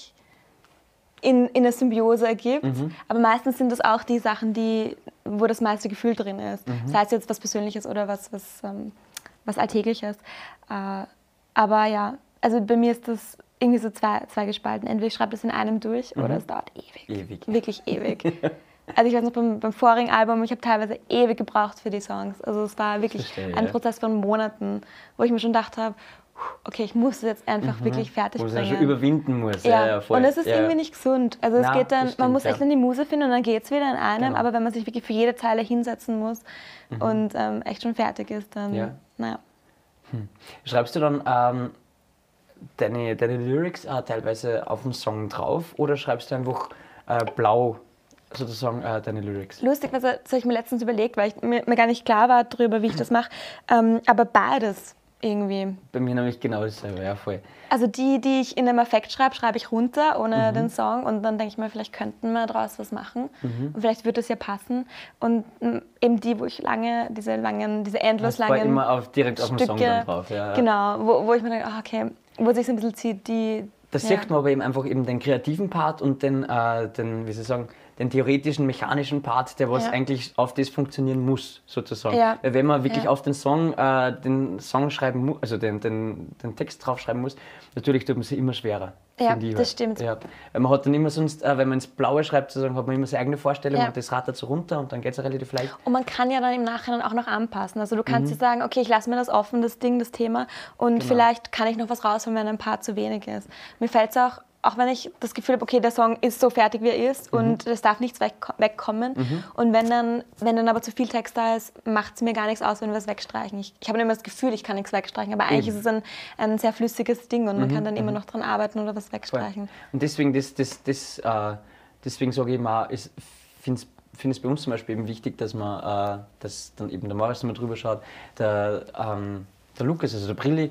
in, in eine Symbiose ergibt. Aber meistens sind das auch die Sachen, die, wo das meiste Gefühl drin ist. Sei es jetzt was Persönliches oder was, was, ähm, was Alltägliches. Äh, aber ja, also bei mir ist das irgendwie so zwei, zwei gespalten. Entweder ich schreibe das in einem durch oder es dauert ewig. Ewig. Wirklich ewig. Also ich weiß noch, beim, beim vorigen Album, ich habe teilweise ewig gebraucht für die Songs. Also es war wirklich Verstehe, ein ja. Prozess von Monaten, wo ich mir schon gedacht habe, okay, ich muss es jetzt einfach wirklich fertig Wo es ja bringen. schon überwinden muss. ja, ja, voll. und es ist ja. irgendwie nicht gesund. Also es Na, geht dann, das man stimmt, muss echt ja. in die Muse finden und dann geht es wieder in einem. Genau. Aber wenn man sich wirklich für jede Zeile hinsetzen muss und ähm, echt schon fertig ist, dann, Mhm. Ja. naja. Schreibst du dann ähm, deine, deine Lyrics äh, teilweise auf dem Song drauf oder schreibst du einfach äh, blau sozusagen äh, deine Lyrics? Lustig, was das habe ich mir letztens überlegt, weil ich, mir, mir gar nicht klar war darüber, wie ich das mache. Ähm, aber beides irgendwie. Bei mir nämlich genau dasselbe, ja voll. Also die, die ich in einem Affekt schreibe, schreibe ich runter ohne Mhm. den Song und dann denke ich mir, vielleicht könnten wir daraus was machen Mhm. und vielleicht wird es ja passen. Und mm, eben die, wo ich lange, diese langen, diese endlos Das war langen immer auf, direkt auf dem Song Stücke, dann drauf. Ja. genau, wo, wo ich mir denke, ah, okay, wo sich so ein bisschen zieht, die... Das ja. sieht man aber eben einfach eben den kreativen Part und den, äh, den wie soll ich sagen, den theoretischen, mechanischen Part, der was Ja. eigentlich auf das funktionieren muss, sozusagen. Ja. Weil wenn man wirklich Ja. auf den Song, äh, den Song schreiben muss, also den, den, den Text draufschreiben muss, natürlich tut man sich immer schwerer. Ja, das stimmt. Ja. Weil man hat dann immer sonst, äh, wenn man ins Blaue schreibt, sozusagen, hat man immer seine eigene Vorstellung Ja. und das rattert so runter und dann geht es relativ leicht. Und man kann ja dann im Nachhinein auch noch anpassen. Also du Mhm. kannst dir sagen, okay, ich lasse mir das offen, das Ding, das Thema. Und Genau. vielleicht kann ich noch was rausholen, wenn ein Paar zu wenig ist. Mir fällt es auch, auch wenn ich das Gefühl habe, okay, der Song ist so fertig, wie er ist Mhm. und es darf nichts weg, wegkommen. Und wenn dann, wenn dann aber zu viel Text da ist, macht es mir gar nichts aus, wenn wir es wegstreichen. Ich, ich habe immer das Gefühl, ich kann nichts wegstreichen, aber eigentlich Eben. Mhm. ist es ein, ein sehr flüssiges Ding und man kann dann immer noch dran arbeiten oder was wegstreichen. Und deswegen, das, das, das, äh, deswegen sage ich mal, ich finde es bei uns zum Beispiel eben wichtig, dass man, äh, dass dann eben der Morris mal drüber schaut, der, ähm, der Lukas, also der Brilli,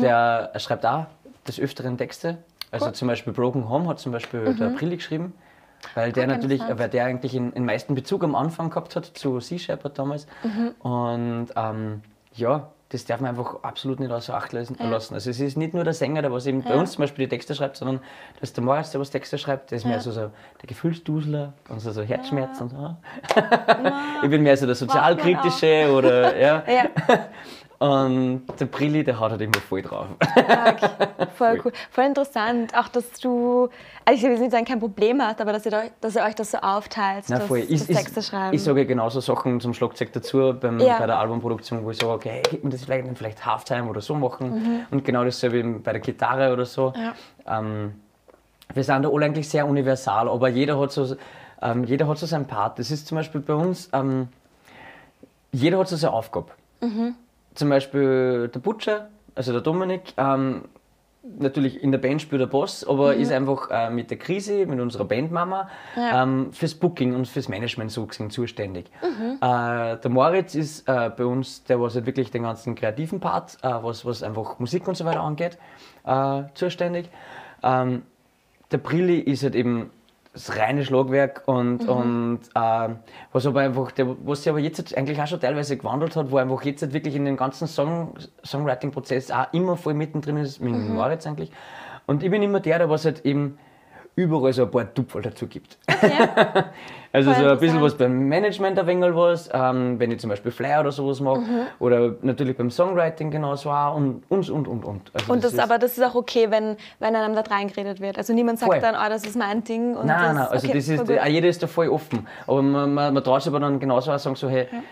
der schreibt auch des Öfteren Texte. Also zum Beispiel Broken Home hat zum Beispiel der Brilli geschrieben. Weil der natürlich, weil der eigentlich den, meisten Bezug am Anfang gehabt hat zu Sea Shepherd damals. Und ähm, ja, das darf man einfach absolut nicht außer Acht lassen. lassen. Also es ist nicht nur der Sänger, der was eben bei uns zum Beispiel die Texte schreibt, sondern das ist der Moritz, der was Texte schreibt, der ist mehr so, so der Gefühlsdusler und so, so Herzschmerz und so. ich bin mehr so der sozialkritische oder ja. Und der Brilli, der haut halt immer voll drauf. Stark. Voll cool. Voll interessant. Auch, dass du, also ich will jetzt nicht sagen, kein Problem hast, aber dass ihr, euch, dass ihr euch das so aufteilt, Na, das, voll. das Texte schreiben. ich sage genauso Sachen zum Schlagzeug dazu beim, Ja. bei der Albumproduktion, wo ich sage, okay, gib mir das vielleicht, vielleicht Halftime oder so machen. Und genau dasselbe bei der Gitarre oder so. Mhm. Ja. Ähm, wir sind da alle eigentlich sehr universal, aber jeder hat so, ähm, jeder hat so seinen Part. Das ist zum Beispiel bei uns, ähm, jeder hat so seine Aufgabe. Mhm. Zum Beispiel der Butcher, also der Dominik, ähm, natürlich in der Band spielt der Boss, aber ist einfach äh, mit der Krise, mit unserer Bandmama, Ja. ähm, fürs Booking und fürs Management so gesehen zuständig. Äh, der Moritz ist äh, bei uns, der was halt wirklich den ganzen kreativen Part, äh, was, was einfach Musik und so weiter angeht, äh, zuständig. Ähm, der Brilli ist halt eben das reine Schlagwerk und, und äh, was aber einfach, der, was sich aber jetzt halt eigentlich auch schon teilweise gewandelt hat, wo einfach jetzt halt wirklich in dem ganzen Song, Songwriting-Prozess auch immer voll mittendrin ist, mit dem Moritz eigentlich. Und ich bin immer der, der was halt eben überall so ein paar Tupferl dazu gibt. Okay. Also Voll so ein bisschen was beim Management ein wenig was, ähm, wenn ich zum Beispiel Flyer oder sowas mache. Mhm. Oder natürlich beim Songwriting genauso auch und und und und. und. Also Und das, ist- aber das ist auch okay, wenn, wenn einem da reingeredet wird. Also niemand sagt Voll. dann, oh, das ist mein Ding. Und Nein, das, nein, also okay, das ist, jeder ist da voll offen. Aber man, man, man traut sich aber dann genauso auch sagen, so, hey, Alter,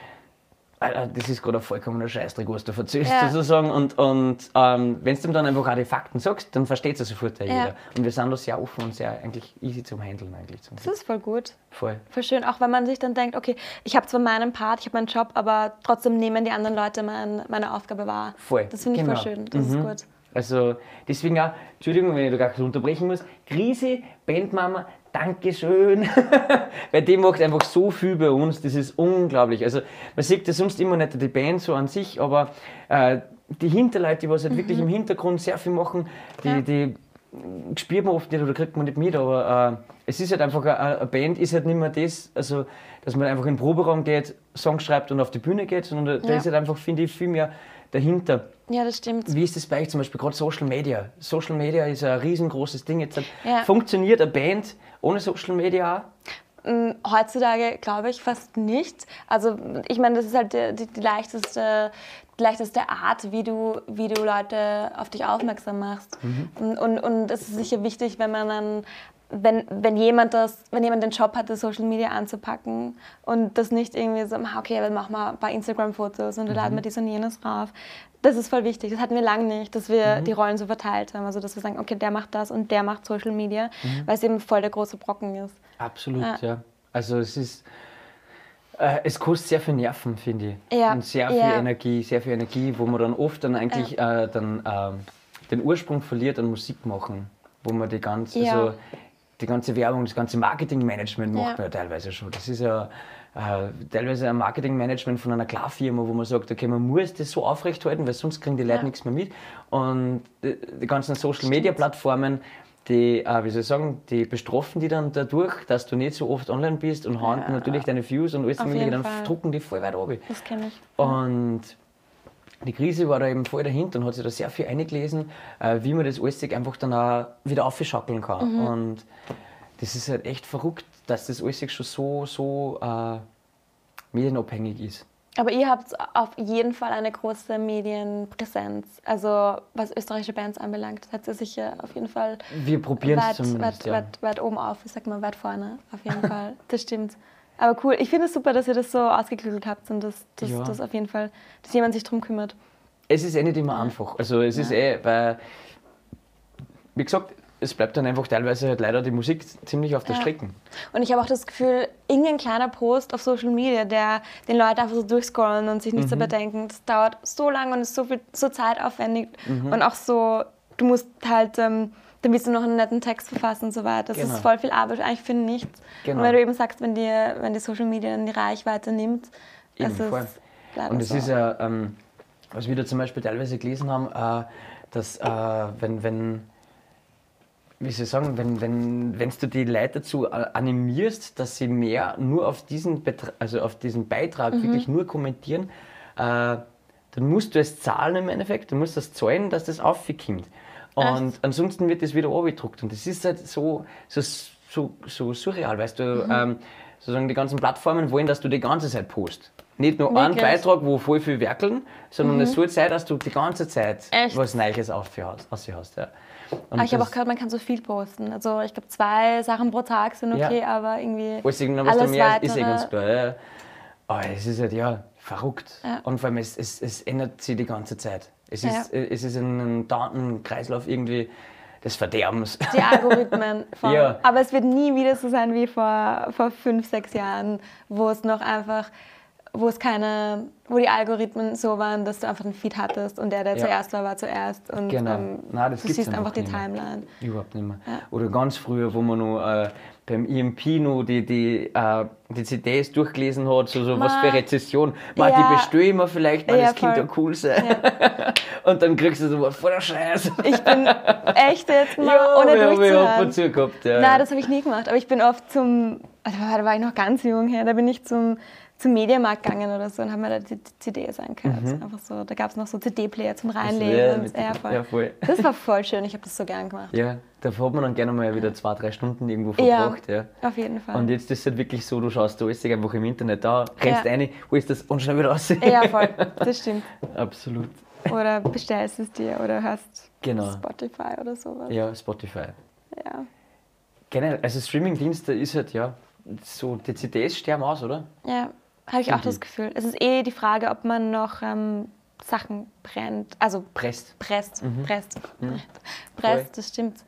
das ist gerade ein vollkommener Scheißdreck, was du verzögst, Ja. sozusagen. Und, und ähm, wenn du ihm dann einfach auch die Fakten sagst, dann versteht es sofort Ja. jeder. Und wir sind da sehr offen und sehr eigentlich easy zum Handeln eigentlich. Zum Das ist voll gut. voll. Voll schön, auch wenn man sich dann denkt, okay, ich habe zwar meinen Part, ich habe meinen Job, aber trotzdem nehmen die anderen Leute mein, meine Aufgabe wahr. Voll. Das finde ich genau. voll schön, das ist gut. Also deswegen auch, Entschuldigung, wenn ich da gar unterbrechen muss, Krise, Bandmama, Dankeschön. Weil die macht einfach so viel bei uns, das ist unglaublich. Also man sieht das sonst immer nicht die Band so an sich, aber äh, die Hinterleute, die was halt wirklich im Hintergrund sehr viel machen, die, Mhm. Ja. die spürt man oft nicht oder kriegt man nicht mit, aber äh, es ist halt einfach, eine, Band ist halt nicht mehr das, also dass man einfach in den Proberaum geht, Songs schreibt und auf die Bühne geht, sondern da Ja. ist halt einfach, finde ich, viel mehr dahinter. Ja, das stimmt. Wie ist das bei euch zum Beispiel gerade Social Media? Social Media ist ein riesengroßes Ding. Jetzt Ja. funktioniert eine Band ohne Social Media auch? Mm, Heutzutage glaube ich fast nicht. Also ich meine, das ist halt die, die, die, leichteste, die leichteste Art, wie du, wie du Leute auf dich aufmerksam machst. Und, und, und es ist sicher wichtig, wenn man dann wenn, wenn, jemand das, wenn jemand den Job hat, das Social Media anzupacken und das nicht irgendwie so, ah, okay, dann machen wir ein paar Instagram-Fotos und dann laden wir dies und jenes drauf. Das ist voll wichtig. Das hatten wir lange nicht, dass wir die Rollen so verteilt haben. Also, dass wir sagen, okay, der macht das und der macht Social Media, weil es eben voll der große Brocken ist. Absolut, Ja. ja. Also es ist, äh, es kostet sehr viel Nerven, finde ich. Ja, Und sehr viel ja. Energie, sehr viel Energie, wo man dann oft dann eigentlich äh, dann, ähm, den Ursprung verliert an Musik machen. Wo man die ganze, Ja. also, die ganze Werbung, das ganze Marketingmanagement macht Ja. man ja teilweise schon. Das ist ja äh, teilweise ein Marketingmanagement von einer Klarfirma, wo man sagt, okay, man muss das so aufrechthalten, weil sonst kriegen die Leute Ja. nichts mehr mit. Und die, die ganzen Social Media Plattformen, die, äh, wie soll ich sagen, die bestrafen die dann dadurch, dass du nicht so oft online bist und hauen Ja. natürlich deine Views und alles Auf mögliche, dann drucken die voll weit runter. Das kenne ich. Und die Krise war da eben voll dahinter und hat sich da sehr viel eingelesen, äh, wie man das alles einfach dann auch wieder aufschackeln kann. Mhm. Und das ist halt echt verrückt, dass das alles schon so, so äh, medienabhängig ist. Aber ihr habt auf jeden Fall eine große Medienpräsenz. Also was österreichische Bands anbelangt, seid ihr sicher auf jeden Fall Wir probieren es weit, zumindest, weit, ja. weit, weit oben auf, ich sag mal weit vorne, auf jeden Fall. Das stimmt. Aber cool, ich finde es super, dass ihr das so ausgeklügelt habt und dass, dass, Ja. dass auf jeden Fall, dass jemand sich drum kümmert. Es ist eh nicht immer einfach. Also es ist eh, weil, wie gesagt, es bleibt dann einfach teilweise halt leider die Musik ziemlich auf der Ja. Strecke. Und ich habe auch das Gefühl, irgendein kleiner Post auf Social Media, der den Leuten einfach so durchscrollen und sich nichts Mhm. dabei denken, das dauert so lange und ist so viel so zeitaufwendig Mhm. und auch so, du musst halt, ähm, dann willst du noch einen netten Text verfassen und so weiter. Das Genau. ist voll viel Arbeit eigentlich für nichts. Genau. Und wenn du eben sagst, wenn dir, wenn die Social Media dann die Reichweite nimmt, Eben, das ist voll. leider Und es so. ist ja, ähm, was wir da zum Beispiel teilweise gelesen haben, äh, dass äh, wenn, wenn, wie soll ich sagen, wenn, wenn, wenn du die Leute dazu äh, animierst, dass sie mehr nur auf diesen, Betra also auf diesen Beitrag Mhm. wirklich nur kommentieren, äh, dann musst du es zahlen im Endeffekt, du musst das zahlen, dass das aufkommt. Und ansonsten wird das wieder abgedruckt. Und das ist halt so, so, so, so surreal, weißt du, Mhm. ähm, sozusagen die ganzen Plattformen wollen, dass du die ganze Zeit postest. Nicht nur einen Wirklich? Mhm. Beitrag, wo voll viel werkeln, sondern es soll sein, dass du die ganze Zeit Echt? was Neues aufhast. hast ja. Aber ich habe auch gehört, man kann so viel posten. Also ich glaube, zwei Sachen pro Tag sind Ja. okay, aber irgendwie Alles, alles mehr ist, eh weitere- ganz klar. Ja. Aber es ist halt, ja, verrückt. Ja. Und vor allem, es, es, es ändert sich die ganze Zeit. Es Ja. ist, es ist ein Datenkreislauf irgendwie des Verderbens. Die Algorithmen. Voll. Ja. Aber es wird nie wieder so sein wie vor, vor fünf, sechs Jahren, wo es noch einfach, wo es keine, wo die Algorithmen so waren, dass du einfach einen Feed hattest und der, der Ja. zuerst war, war zuerst. Und Genau. ähm, Nein, das du siehst einfach einfach die. Timeline. Überhaupt nicht mehr. Oder ganz früher, wo man noch äh, beim EMP noch die, die, äh, die CDs durchgelesen hat, so, so was Ma. für Rezession. Ma, Ja. Die bestelle ich mir vielleicht, weil Ja, das Kind ja cool sein. Und dann kriegst du so was voll der Scheiß. Ich bin echt jetzt mal, Ja, ohne wir ja durchzuhören. und zu gehabt. Ja. Nein, das habe ich nie gemacht. Aber ich bin oft zum, also da war ich noch ganz jung her, da bin ich zum, zum Mediamarkt gegangen oder so und haben mir da die, die CDs angehört. Mhm. Einfach so, da gab es noch so CD-Player zum Reinlegen. Also, ja, und, ja, voll. Das war voll schön, ich habe das so gern gemacht. Ja, da hat man dann gerne mal wieder zwei, drei Stunden irgendwo verbracht. Ja, ja. auf jeden Fall. Und jetzt ist es halt wirklich so, du schaust da alles einfach im Internet da, rennst ja. rein, holst das und schnell wieder raus. Ja, voll, das stimmt. Absolut. Oder bestellst es dir oder hörst genau. Spotify oder sowas. Ja, Spotify. Ja. Generell, also Streamingdienste ist halt, ja, so, die CDs sterben aus, oder? Ja, habe ich auch das Gefühl. Es ist eh die Frage, ob man noch ähm, Sachen brennt, also presst. Presst, mhm. presst, mhm. presst, das stimmt.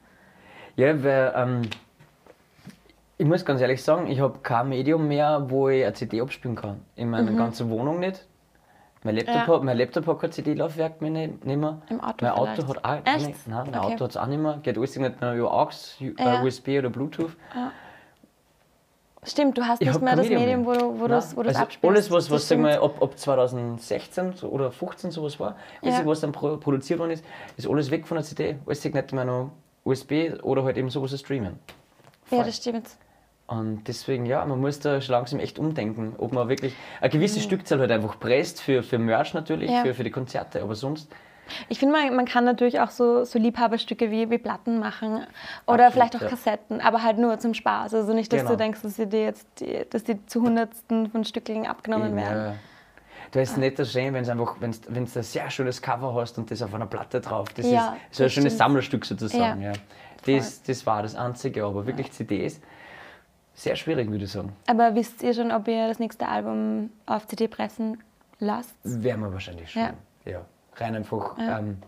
Ja, weil ähm, ich muss ganz ehrlich sagen, ich habe kein Medium mehr, wo ich eine CD abspielen kann. In meiner mhm. ganzen Wohnung nicht. Mein Laptop, ja. hat, mein Laptop hat kein CD-Laufwerk mehr nicht, nicht mehr. Im Auto Mein Auto vielleicht. hat auch Echt? Nicht, nein, mein okay. Auto hat es auch nicht mehr. Geht alles nicht mehr über AUX, ja. USB oder Bluetooth. Ja. Stimmt, du hast nicht mehr das Medium, mehr. wo du, wo das, wo also abspielst. Alles, was, was sagen wir, ab, ab 2016 oder 2015 sowas war, ja. was dann produziert worden ist, ist alles weg von der CD. Alles nicht mehr noch USB oder halt eben sowas streamen. Voll. Ja, das stimmt. Und deswegen, ja, man muss da schon langsam echt umdenken, ob man wirklich eine gewisse mhm. Stückzahl halt einfach presst, für, für Merch natürlich, ja. für, für die Konzerte, aber sonst. Ich finde, man, man kann natürlich auch so, so Liebhaberstücke wie, wie Platten machen oder Absolut, vielleicht auch ja. Kassetten, aber halt nur zum Spaß. Also nicht, dass genau. du denkst, dass die, jetzt die, dass die zu Hundertsten von Stückchen abgenommen Eben, werden. Ja. Du ist nicht so schön, wenn du einfach, wenn du ein sehr schönes Cover hast und das auf einer Platte drauf. Das ja, ist so ein schönes Sammlerstück sozusagen. Ja. Das, das war das Einzige, aber wirklich CDs sehr schwierig, würde ich sagen. Aber wisst ihr schon, ob ihr das nächste Album auf CD pressen lasst? Werden wir wahrscheinlich schon. Ja. Rein einfach, ja. ähm,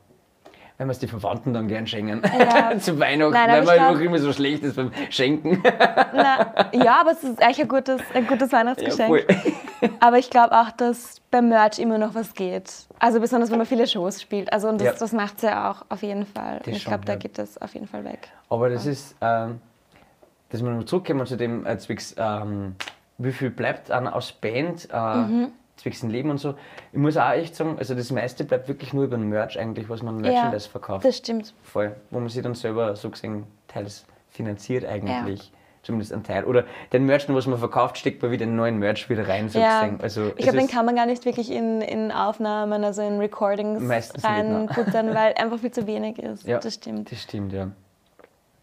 wenn wir es die Verwandten dann gern schenken. Ja. Zu Weihnachten, Nein, weil man glaub... immer so schlecht ist beim Schenken. Na, ja, aber es ist eigentlich ein gutes, ein gutes Weihnachtsgeschenk. Ja, aber ich glaube auch, dass beim Merch immer noch was geht. Also besonders, wenn man viele Shows spielt. Also und das, ja. das macht es ja auch auf jeden Fall. und ich glaube, da geht das auf jeden Fall weg. Aber das ist... Ähm, dass wir noch zurückkommen zu dem, äh, zwecks, ähm, wie viel bleibt an aus Band, äh, mhm. Dem Leben und so. Ich muss auch echt sagen, also das meiste bleibt wirklich nur über den Merch eigentlich, was man Merchandise ja, verkauft. das stimmt. Voll, wo man sich dann selber so gesehen teils finanziert eigentlich. Ja. Zumindest ein Teil. Oder den Merch, was man verkauft, steckt man wieder in neuen Merch wieder rein. So ja. Also, ich glaube, den kann man gar nicht wirklich in, in Aufnahmen, also in Recordings reinputtern, weil einfach viel zu wenig ist. Ja, das stimmt. Das stimmt, ja.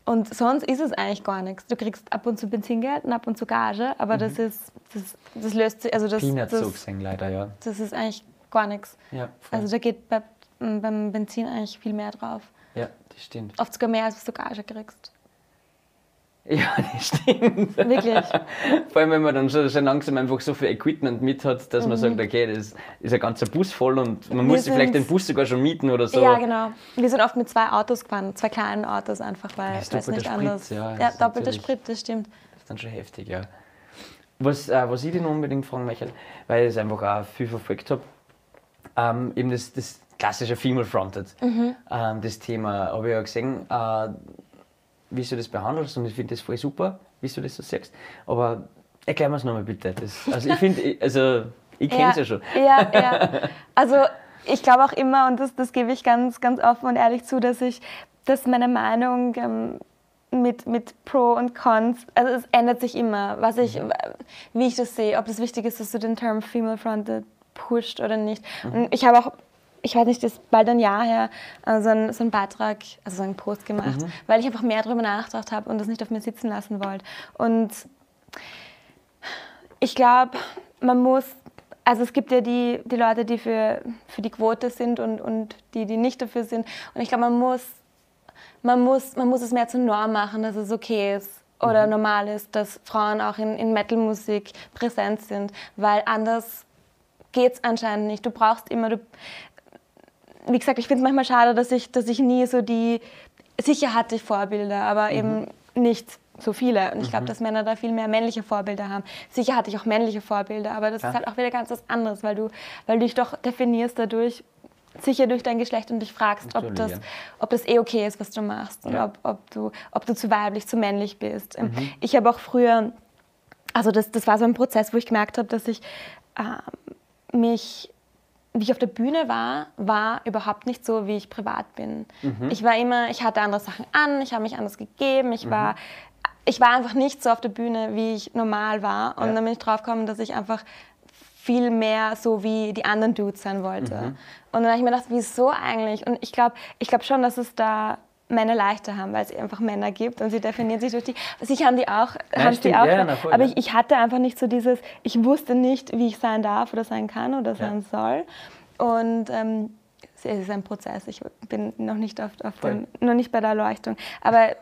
Und sonst ist es eigentlich gar nichts. Du kriegst ab und zu Benzingeld und ab und zu Gage, aber mhm. das ist, das, das löst sich, also das, das, leider, ja. Das ist eigentlich gar nichts. Ja, also da geht bei, beim Benzin eigentlich viel mehr drauf. Ja, das stimmt. Oft sogar mehr, als was du Gage kriegst. Ja, das stimmt. Wirklich. Vor allem, wenn man dann schon, schon langsam einfach so viel Equipment mit hat, dass mhm. man sagt, okay, das ist ein ganzer Bus voll und man Wir muss sich vielleicht den Bus sogar schon mieten oder so. Ja, genau. Wir sind oft mit zwei Autos gefahren, zwei kleinen Autos einfach, weil es nicht Sprit, anders. Ja, ja doppelter Sprit, das stimmt. Das ist dann schon heftig, ja. Was, äh, was ich dich noch unbedingt fragen möchte, weil ich es einfach auch viel verfolgt habe, ähm, eben das, das klassische Female Fronted, mhm. ähm, das Thema, habe ich ja gesehen, äh, wie du das behandelst und ich finde das voll super, wie du das so sagst. Aber erklär mir es nochmal bitte. Das, also ich finde, also ich kenne es ja, ja, schon. Ja, ja. Also ich glaube auch immer, und das, das gebe ich ganz, ganz offen und ehrlich zu, dass ich, dass meine Meinung ähm, mit, mit Pro und Cons, also es ändert sich immer, was ich, mhm. wie ich das sehe, ob es wichtig ist, dass du den Term Female Fronted pusht oder nicht. Mhm. Und ich habe auch ich weiß nicht, das ist bald ein Jahr her, äh, so, einen, so einen Beitrag, also so einen Post gemacht, mhm. weil ich einfach mehr darüber nachgedacht habe und das nicht auf mir sitzen lassen wollte. Und ich glaube, man muss, also es gibt ja die, die Leute, die für, für die Quote sind und, und die, die nicht dafür sind. Und ich glaube, man muss, man, muss, man muss es mehr zur Norm machen, dass es okay ist oder mhm. normal ist, dass Frauen auch in, in Metal-Musik präsent sind, weil anders geht es anscheinend nicht. Du brauchst immer, du, wie gesagt, ich finde es manchmal schade, dass ich, dass ich nie so die, sicher hatte ich Vorbilder, aber mhm. eben nicht so viele. Und ich glaube, mhm. dass Männer da viel mehr männliche Vorbilder haben. Sicher hatte ich auch männliche Vorbilder, aber das ja. ist halt auch wieder ganz was anderes, weil du, weil du dich doch definierst dadurch, sicher durch dein Geschlecht und dich fragst, ob das, ob das eh okay ist, was du machst und ja. ob, ob, du, ob du zu weiblich, zu männlich bist. Ähm, mhm. Ich habe auch früher, also das, das war so ein Prozess, wo ich gemerkt habe, dass ich äh, mich wie ich auf der Bühne war, war überhaupt nicht so, wie ich privat bin. Mhm. Ich war immer, ich hatte andere Sachen an, ich habe mich anders gegeben, ich mhm. war, ich war einfach nicht so auf der Bühne, wie ich normal war. Und ja. dann bin ich drauf gekommen, dass ich einfach viel mehr so wie die anderen Dudes sein wollte. Mhm. Und dann habe ich mir gedacht, wieso eigentlich? Und ich glaube ich glaub schon, dass es da Männer leichter haben, weil es einfach Männer gibt und sie definieren sich durch die. Sich haben die auch, ja, haben die auch ja, na, voll, aber ja. ich, ich, hatte einfach nicht so dieses, ich wusste nicht, wie ich sein darf oder sein kann oder sein soll. Und ähm, es ist ein Prozess. Ich bin noch nicht, auf, auf dem, noch nicht bei der Erleuchtung. Aber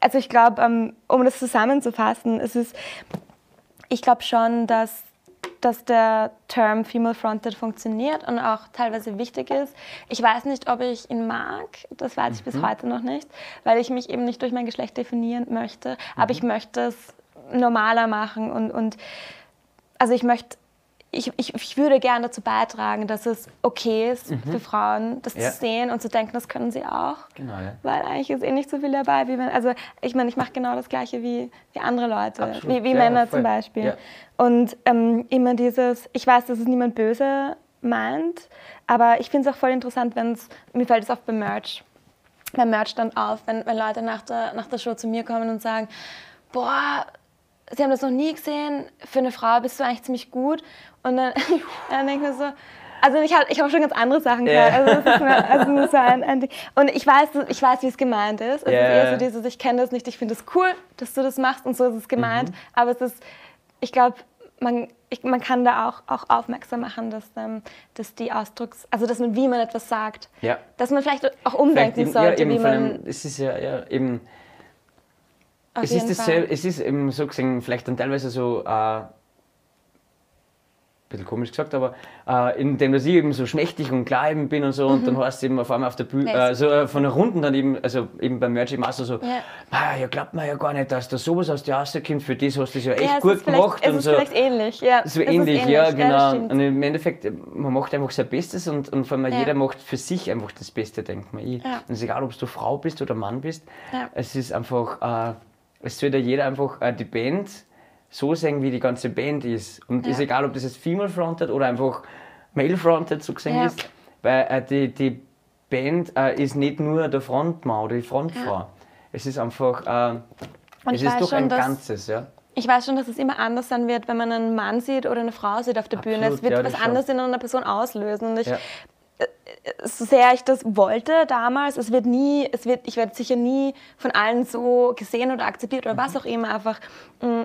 also ich glaube, ähm, um das zusammenzufassen, es ist, ich glaube schon, dass dass der Term Female Fronted funktioniert und auch teilweise wichtig ist. Ich weiß nicht, ob ich ihn mag, das weiß ich mhm. bis heute noch nicht, weil ich mich eben nicht durch mein Geschlecht definieren möchte, mhm. aber ich möchte es normaler machen und, und also ich möchte ich, ich, ich, würde gerne dazu beitragen, dass es okay ist mhm. für Frauen, das ja. zu sehen und zu denken, das können sie auch. Genau, ja. Weil eigentlich ist eh nicht so viel dabei, wie wenn, also ich meine, ich mache genau das Gleiche wie, wie andere Leute, Absolut. wie, wie ja, Männer voll. zum Beispiel. Und ähm, immer dieses, ich weiß, dass es niemand böse meint, aber ich finde es auch voll interessant, wenn es, mir fällt es oft beim Merch, beim Merch dann auf, wenn, wenn Leute nach der, nach der Show zu mir kommen und sagen, boah, Sie haben das noch nie gesehen, für eine Frau bist du eigentlich ziemlich gut. Und dann, dann denke ich mir so, also ich habe ich hab schon ganz andere Sachen gehört. Yeah. Also, das ist nur, also nur so ein, ein, Ding. Und ich weiß, ich weiß, wie es gemeint ist. Es yeah. ist eher so dieses, ich kenne das nicht, ich finde es cool, dass du das machst und so ist es gemeint. Mhm. Aber es ist, ich glaube, man, man kann da auch, auch aufmerksam machen, dass, ähm, dass die Ausdrucks, also dass man, wie man etwas sagt, ja. dass man vielleicht auch umdenken vielleicht sollte, ja, wie man... Einem, es ist ja, ja eben... es ist, dasselbe, es ist eben so gesehen vielleicht dann teilweise so... Äh, bisschen komisch gesagt, aber äh, indem dass ich eben so schmächtig und klar eben bin und so mhm. und dann heißt es eben auf einmal auf der Bühne, äh, so äh, von der Runden dann eben, also eben beim Merch Master so, ja. ja, glaubt man ja gar nicht, dass da sowas aus dir rauskommt, für das hast du das ja echt ja, gut gemacht. Es und ist so. vielleicht ähnlich, ja. So ähnlich, ähnlich, ja, genau. Ja, und im Endeffekt, man macht einfach sein Bestes und, und vor allem jeder macht für sich einfach das Beste, denkt man. Ich. Und es ist egal, ob du Frau bist oder Mann bist, es ist einfach, äh, es soll ja jeder einfach äh, die Band so sehen, wie die ganze Band ist. Und ja. ist egal, ob das jetzt female-fronted oder einfach male-fronted so gesehen ja. ist, weil äh, die, die Band äh, ist nicht nur der Frontmann oder die Frontfrau. Ja. Es ist einfach, äh, es ist doch schon, ein Ganzes, ja. Ich weiß schon, dass es immer anders sein wird, wenn man einen Mann sieht oder eine Frau sieht auf der Absolut, Bühne. Es wird was anderes in einer Person auslösen. Und ich, äh, so sehr ich das wollte damals, es wird nie, es wird, ich werde sicher nie von allen so gesehen oder akzeptiert oder mhm. was auch immer einfach mm,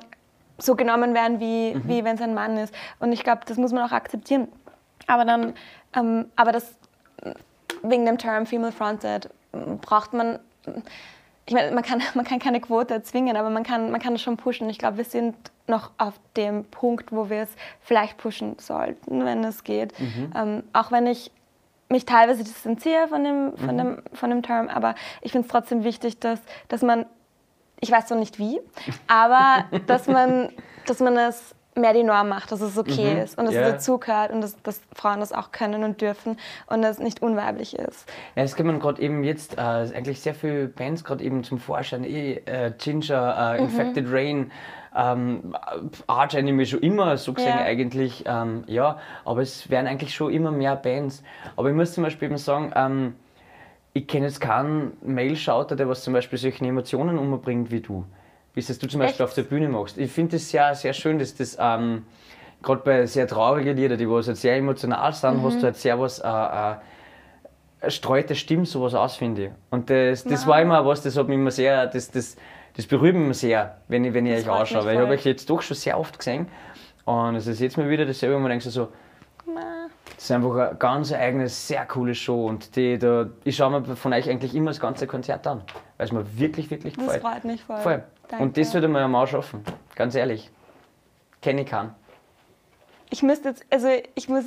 so genommen werden, wie, mhm. wie wenn es ein Mann ist. Und ich glaube, das muss man auch akzeptieren. Aber dann, ähm, aber das wegen dem Term Female Fronted braucht man, ich meine, man kann, man kann keine Quote erzwingen, aber man kann, man kann das schon pushen. Ich glaube, wir sind noch auf dem Punkt, wo wir es vielleicht pushen sollten, wenn es geht. Mhm. Ähm, auch wenn ich mich teilweise distanziere von dem, von, mhm. dem, von dem Term, aber ich finde es trotzdem wichtig, dass, dass man ich weiß noch nicht wie, aber dass man, dass man es mehr die Norm macht, dass es okay mhm. ist und dass ja. es dazugehört und dass, dass, Frauen das auch können und dürfen und dass es nicht unweiblich ist. Ja, es kommen gerade eben jetzt äh, eigentlich sehr viele Bands gerade eben zum Vorschein. Eh, äh, Ginger, äh, mhm. Infected Rain, ähm, Arch Anime schon immer so gesehen ja. eigentlich, ähm, ja, aber es werden eigentlich schon immer mehr Bands. Aber ich muss zum Beispiel eben sagen, ähm, ich kenne jetzt keinen Mail-Shouter, der was zum Beispiel solche Emotionen umbringt wie du. Wie es du zum Beispiel Echt? auf der Bühne machst. Ich finde das sehr, sehr schön, dass das ähm, gerade bei sehr traurigen Liedern, die was halt sehr emotional sind, mhm. hast du halt sehr was äh, äh, streute Stimme sowas aus, finde ich. Und das, das war immer was, das hat mich immer sehr, das, das, das berührt mich immer sehr, wenn ich, wenn ich euch anschaue. Weil ich habe euch jetzt doch schon sehr oft gesehen. Und es ist jetzt mal wieder dasselbe, wo man denkt so, das ist einfach eine ganz eigene, sehr coole Show. Und die, da, ich schaue mir von euch eigentlich immer das ganze Konzert an, weil es mir wirklich, wirklich das gefällt. Das freut mich voll. voll. Und das würde man ja mal schaffen, ganz ehrlich. Kenne ich keinen. Ich müsste jetzt, also ich muss,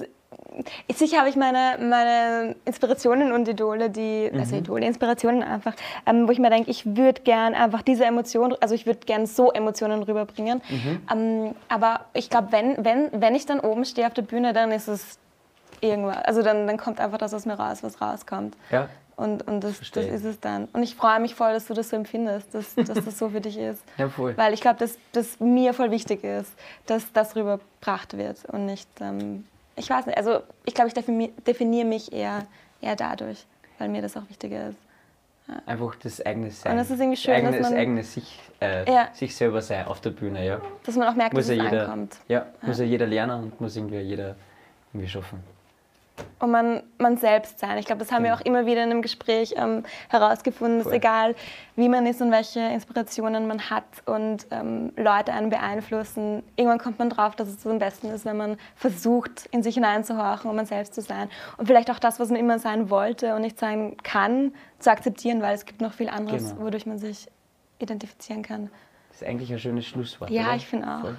sicher habe ich meine, meine Inspirationen und Idole, die, also mhm. also Idole, Inspirationen einfach, ähm, wo ich mir denke, ich würde gern einfach diese Emotionen, also ich würde gern so Emotionen rüberbringen. Mhm. Ähm, aber ich glaube, wenn, wenn, wenn ich dann oben stehe auf der Bühne, dann ist es irgendwas. Also dann, dann kommt einfach das aus mir raus, was rauskommt. Ja. Und, und das, das ist es dann. Und ich freue mich voll, dass du das so empfindest, dass, dass das so für dich ist. Ja, voll. Weil ich glaube, dass das mir voll wichtig ist, dass das rübergebracht wird und nicht, ähm, ich weiß nicht, also ich glaube, ich definiere mich eher, eher dadurch, weil mir das auch wichtiger ist. Einfach das eigene Sein. Und es ist irgendwie schön, das eigene, dass man- das eigene sich, äh, Ja. sich selber sein auf der Bühne, ja. Dass man auch merkt, Muss dass ja es jeder, ankommt. ja, muss ja jeder lernen und muss irgendwie jeder irgendwie schaffen. Und man, man selbst sein. Ich glaube, das haben wir auch immer wieder in einem Gespräch ähm, herausgefunden, dass Voll. egal wie man ist und welche Inspirationen man hat und ähm, Leute einen beeinflussen, irgendwann kommt man drauf, dass es am besten ist, wenn man versucht, in sich hineinzuhorchen und man selbst zu sein. Und vielleicht auch das, was man immer sein wollte und nicht sein kann, zu akzeptieren, weil es gibt noch viel anderes, Genau. wodurch man sich identifizieren kann. Das ist eigentlich ein schönes Schlusswort. Ja, oder? ich finde auch. Voll.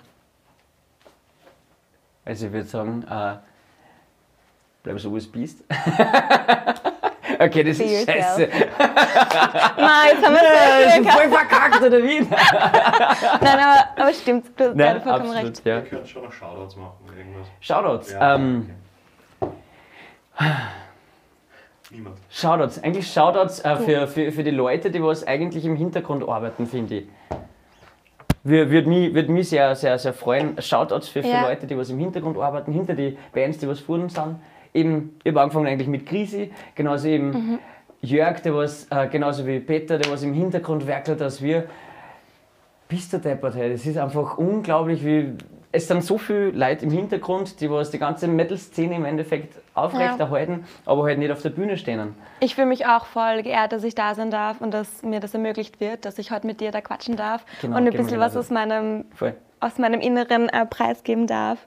Also ich würde sagen, äh, bleib so, wie du bist. okay, das Be ist yourself. scheiße. Ma, jetzt haben wir Das es ist voll verkackt, oder wie? Nein, aber, aber stimmt, du hast beide vollkommen absolut, recht. ja. Wir können schon noch Shoutouts machen, irgendwas. Shoutouts. Ja, ähm, Niemand. Shoutouts. Eigentlich Shoutouts äh, für, für, für die Leute, die was eigentlich im Hintergrund arbeiten, finde ich. Wir- Würde mich, würd mich sehr, sehr, sehr freuen. Shoutouts für, für Ja. Leute, die was im Hintergrund arbeiten, hinter die Bands, die was vorne sind. Eben, ich habe angefangen eigentlich mit Grisi, genauso eben Mhm. Jörg, der was, äh, genauso wie Peter, der was im Hintergrund werkelt, als wir. Bist du deppert, hey. Das ist einfach unglaublich, wie. Es sind so viele Leute im Hintergrund, die was die ganze Metal-Szene im Endeffekt aufrechterhalten, aber halt nicht auf der Bühne stehen. Ich fühle mich auch voll geehrt, dass ich da sein darf und dass mir das ermöglicht wird, dass ich heute mit dir da quatschen darf Genau, und ein bisschen was genauso. aus meinem, Voll. aus meinem Inneren äh, preisgeben darf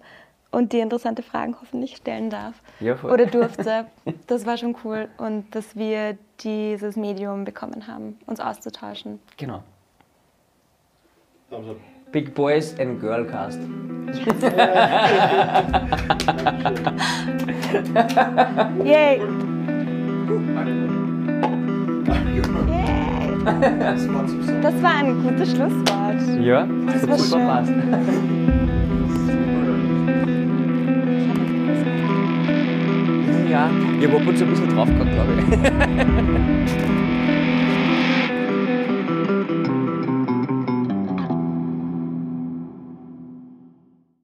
und dir interessante Fragen hoffentlich stellen darf. Ja, voll. Oder durfte. Das war schon cool und dass wir dieses Medium bekommen haben, uns auszutauschen. Genau. Up. Big Boys and Girl Cast. Yay! Das war. Das war ein gutes Schlusswort. Ja, das war hat super schön. passt. Ja, ich habe ab und zu ein bisschen draufgehauen, glaube ich.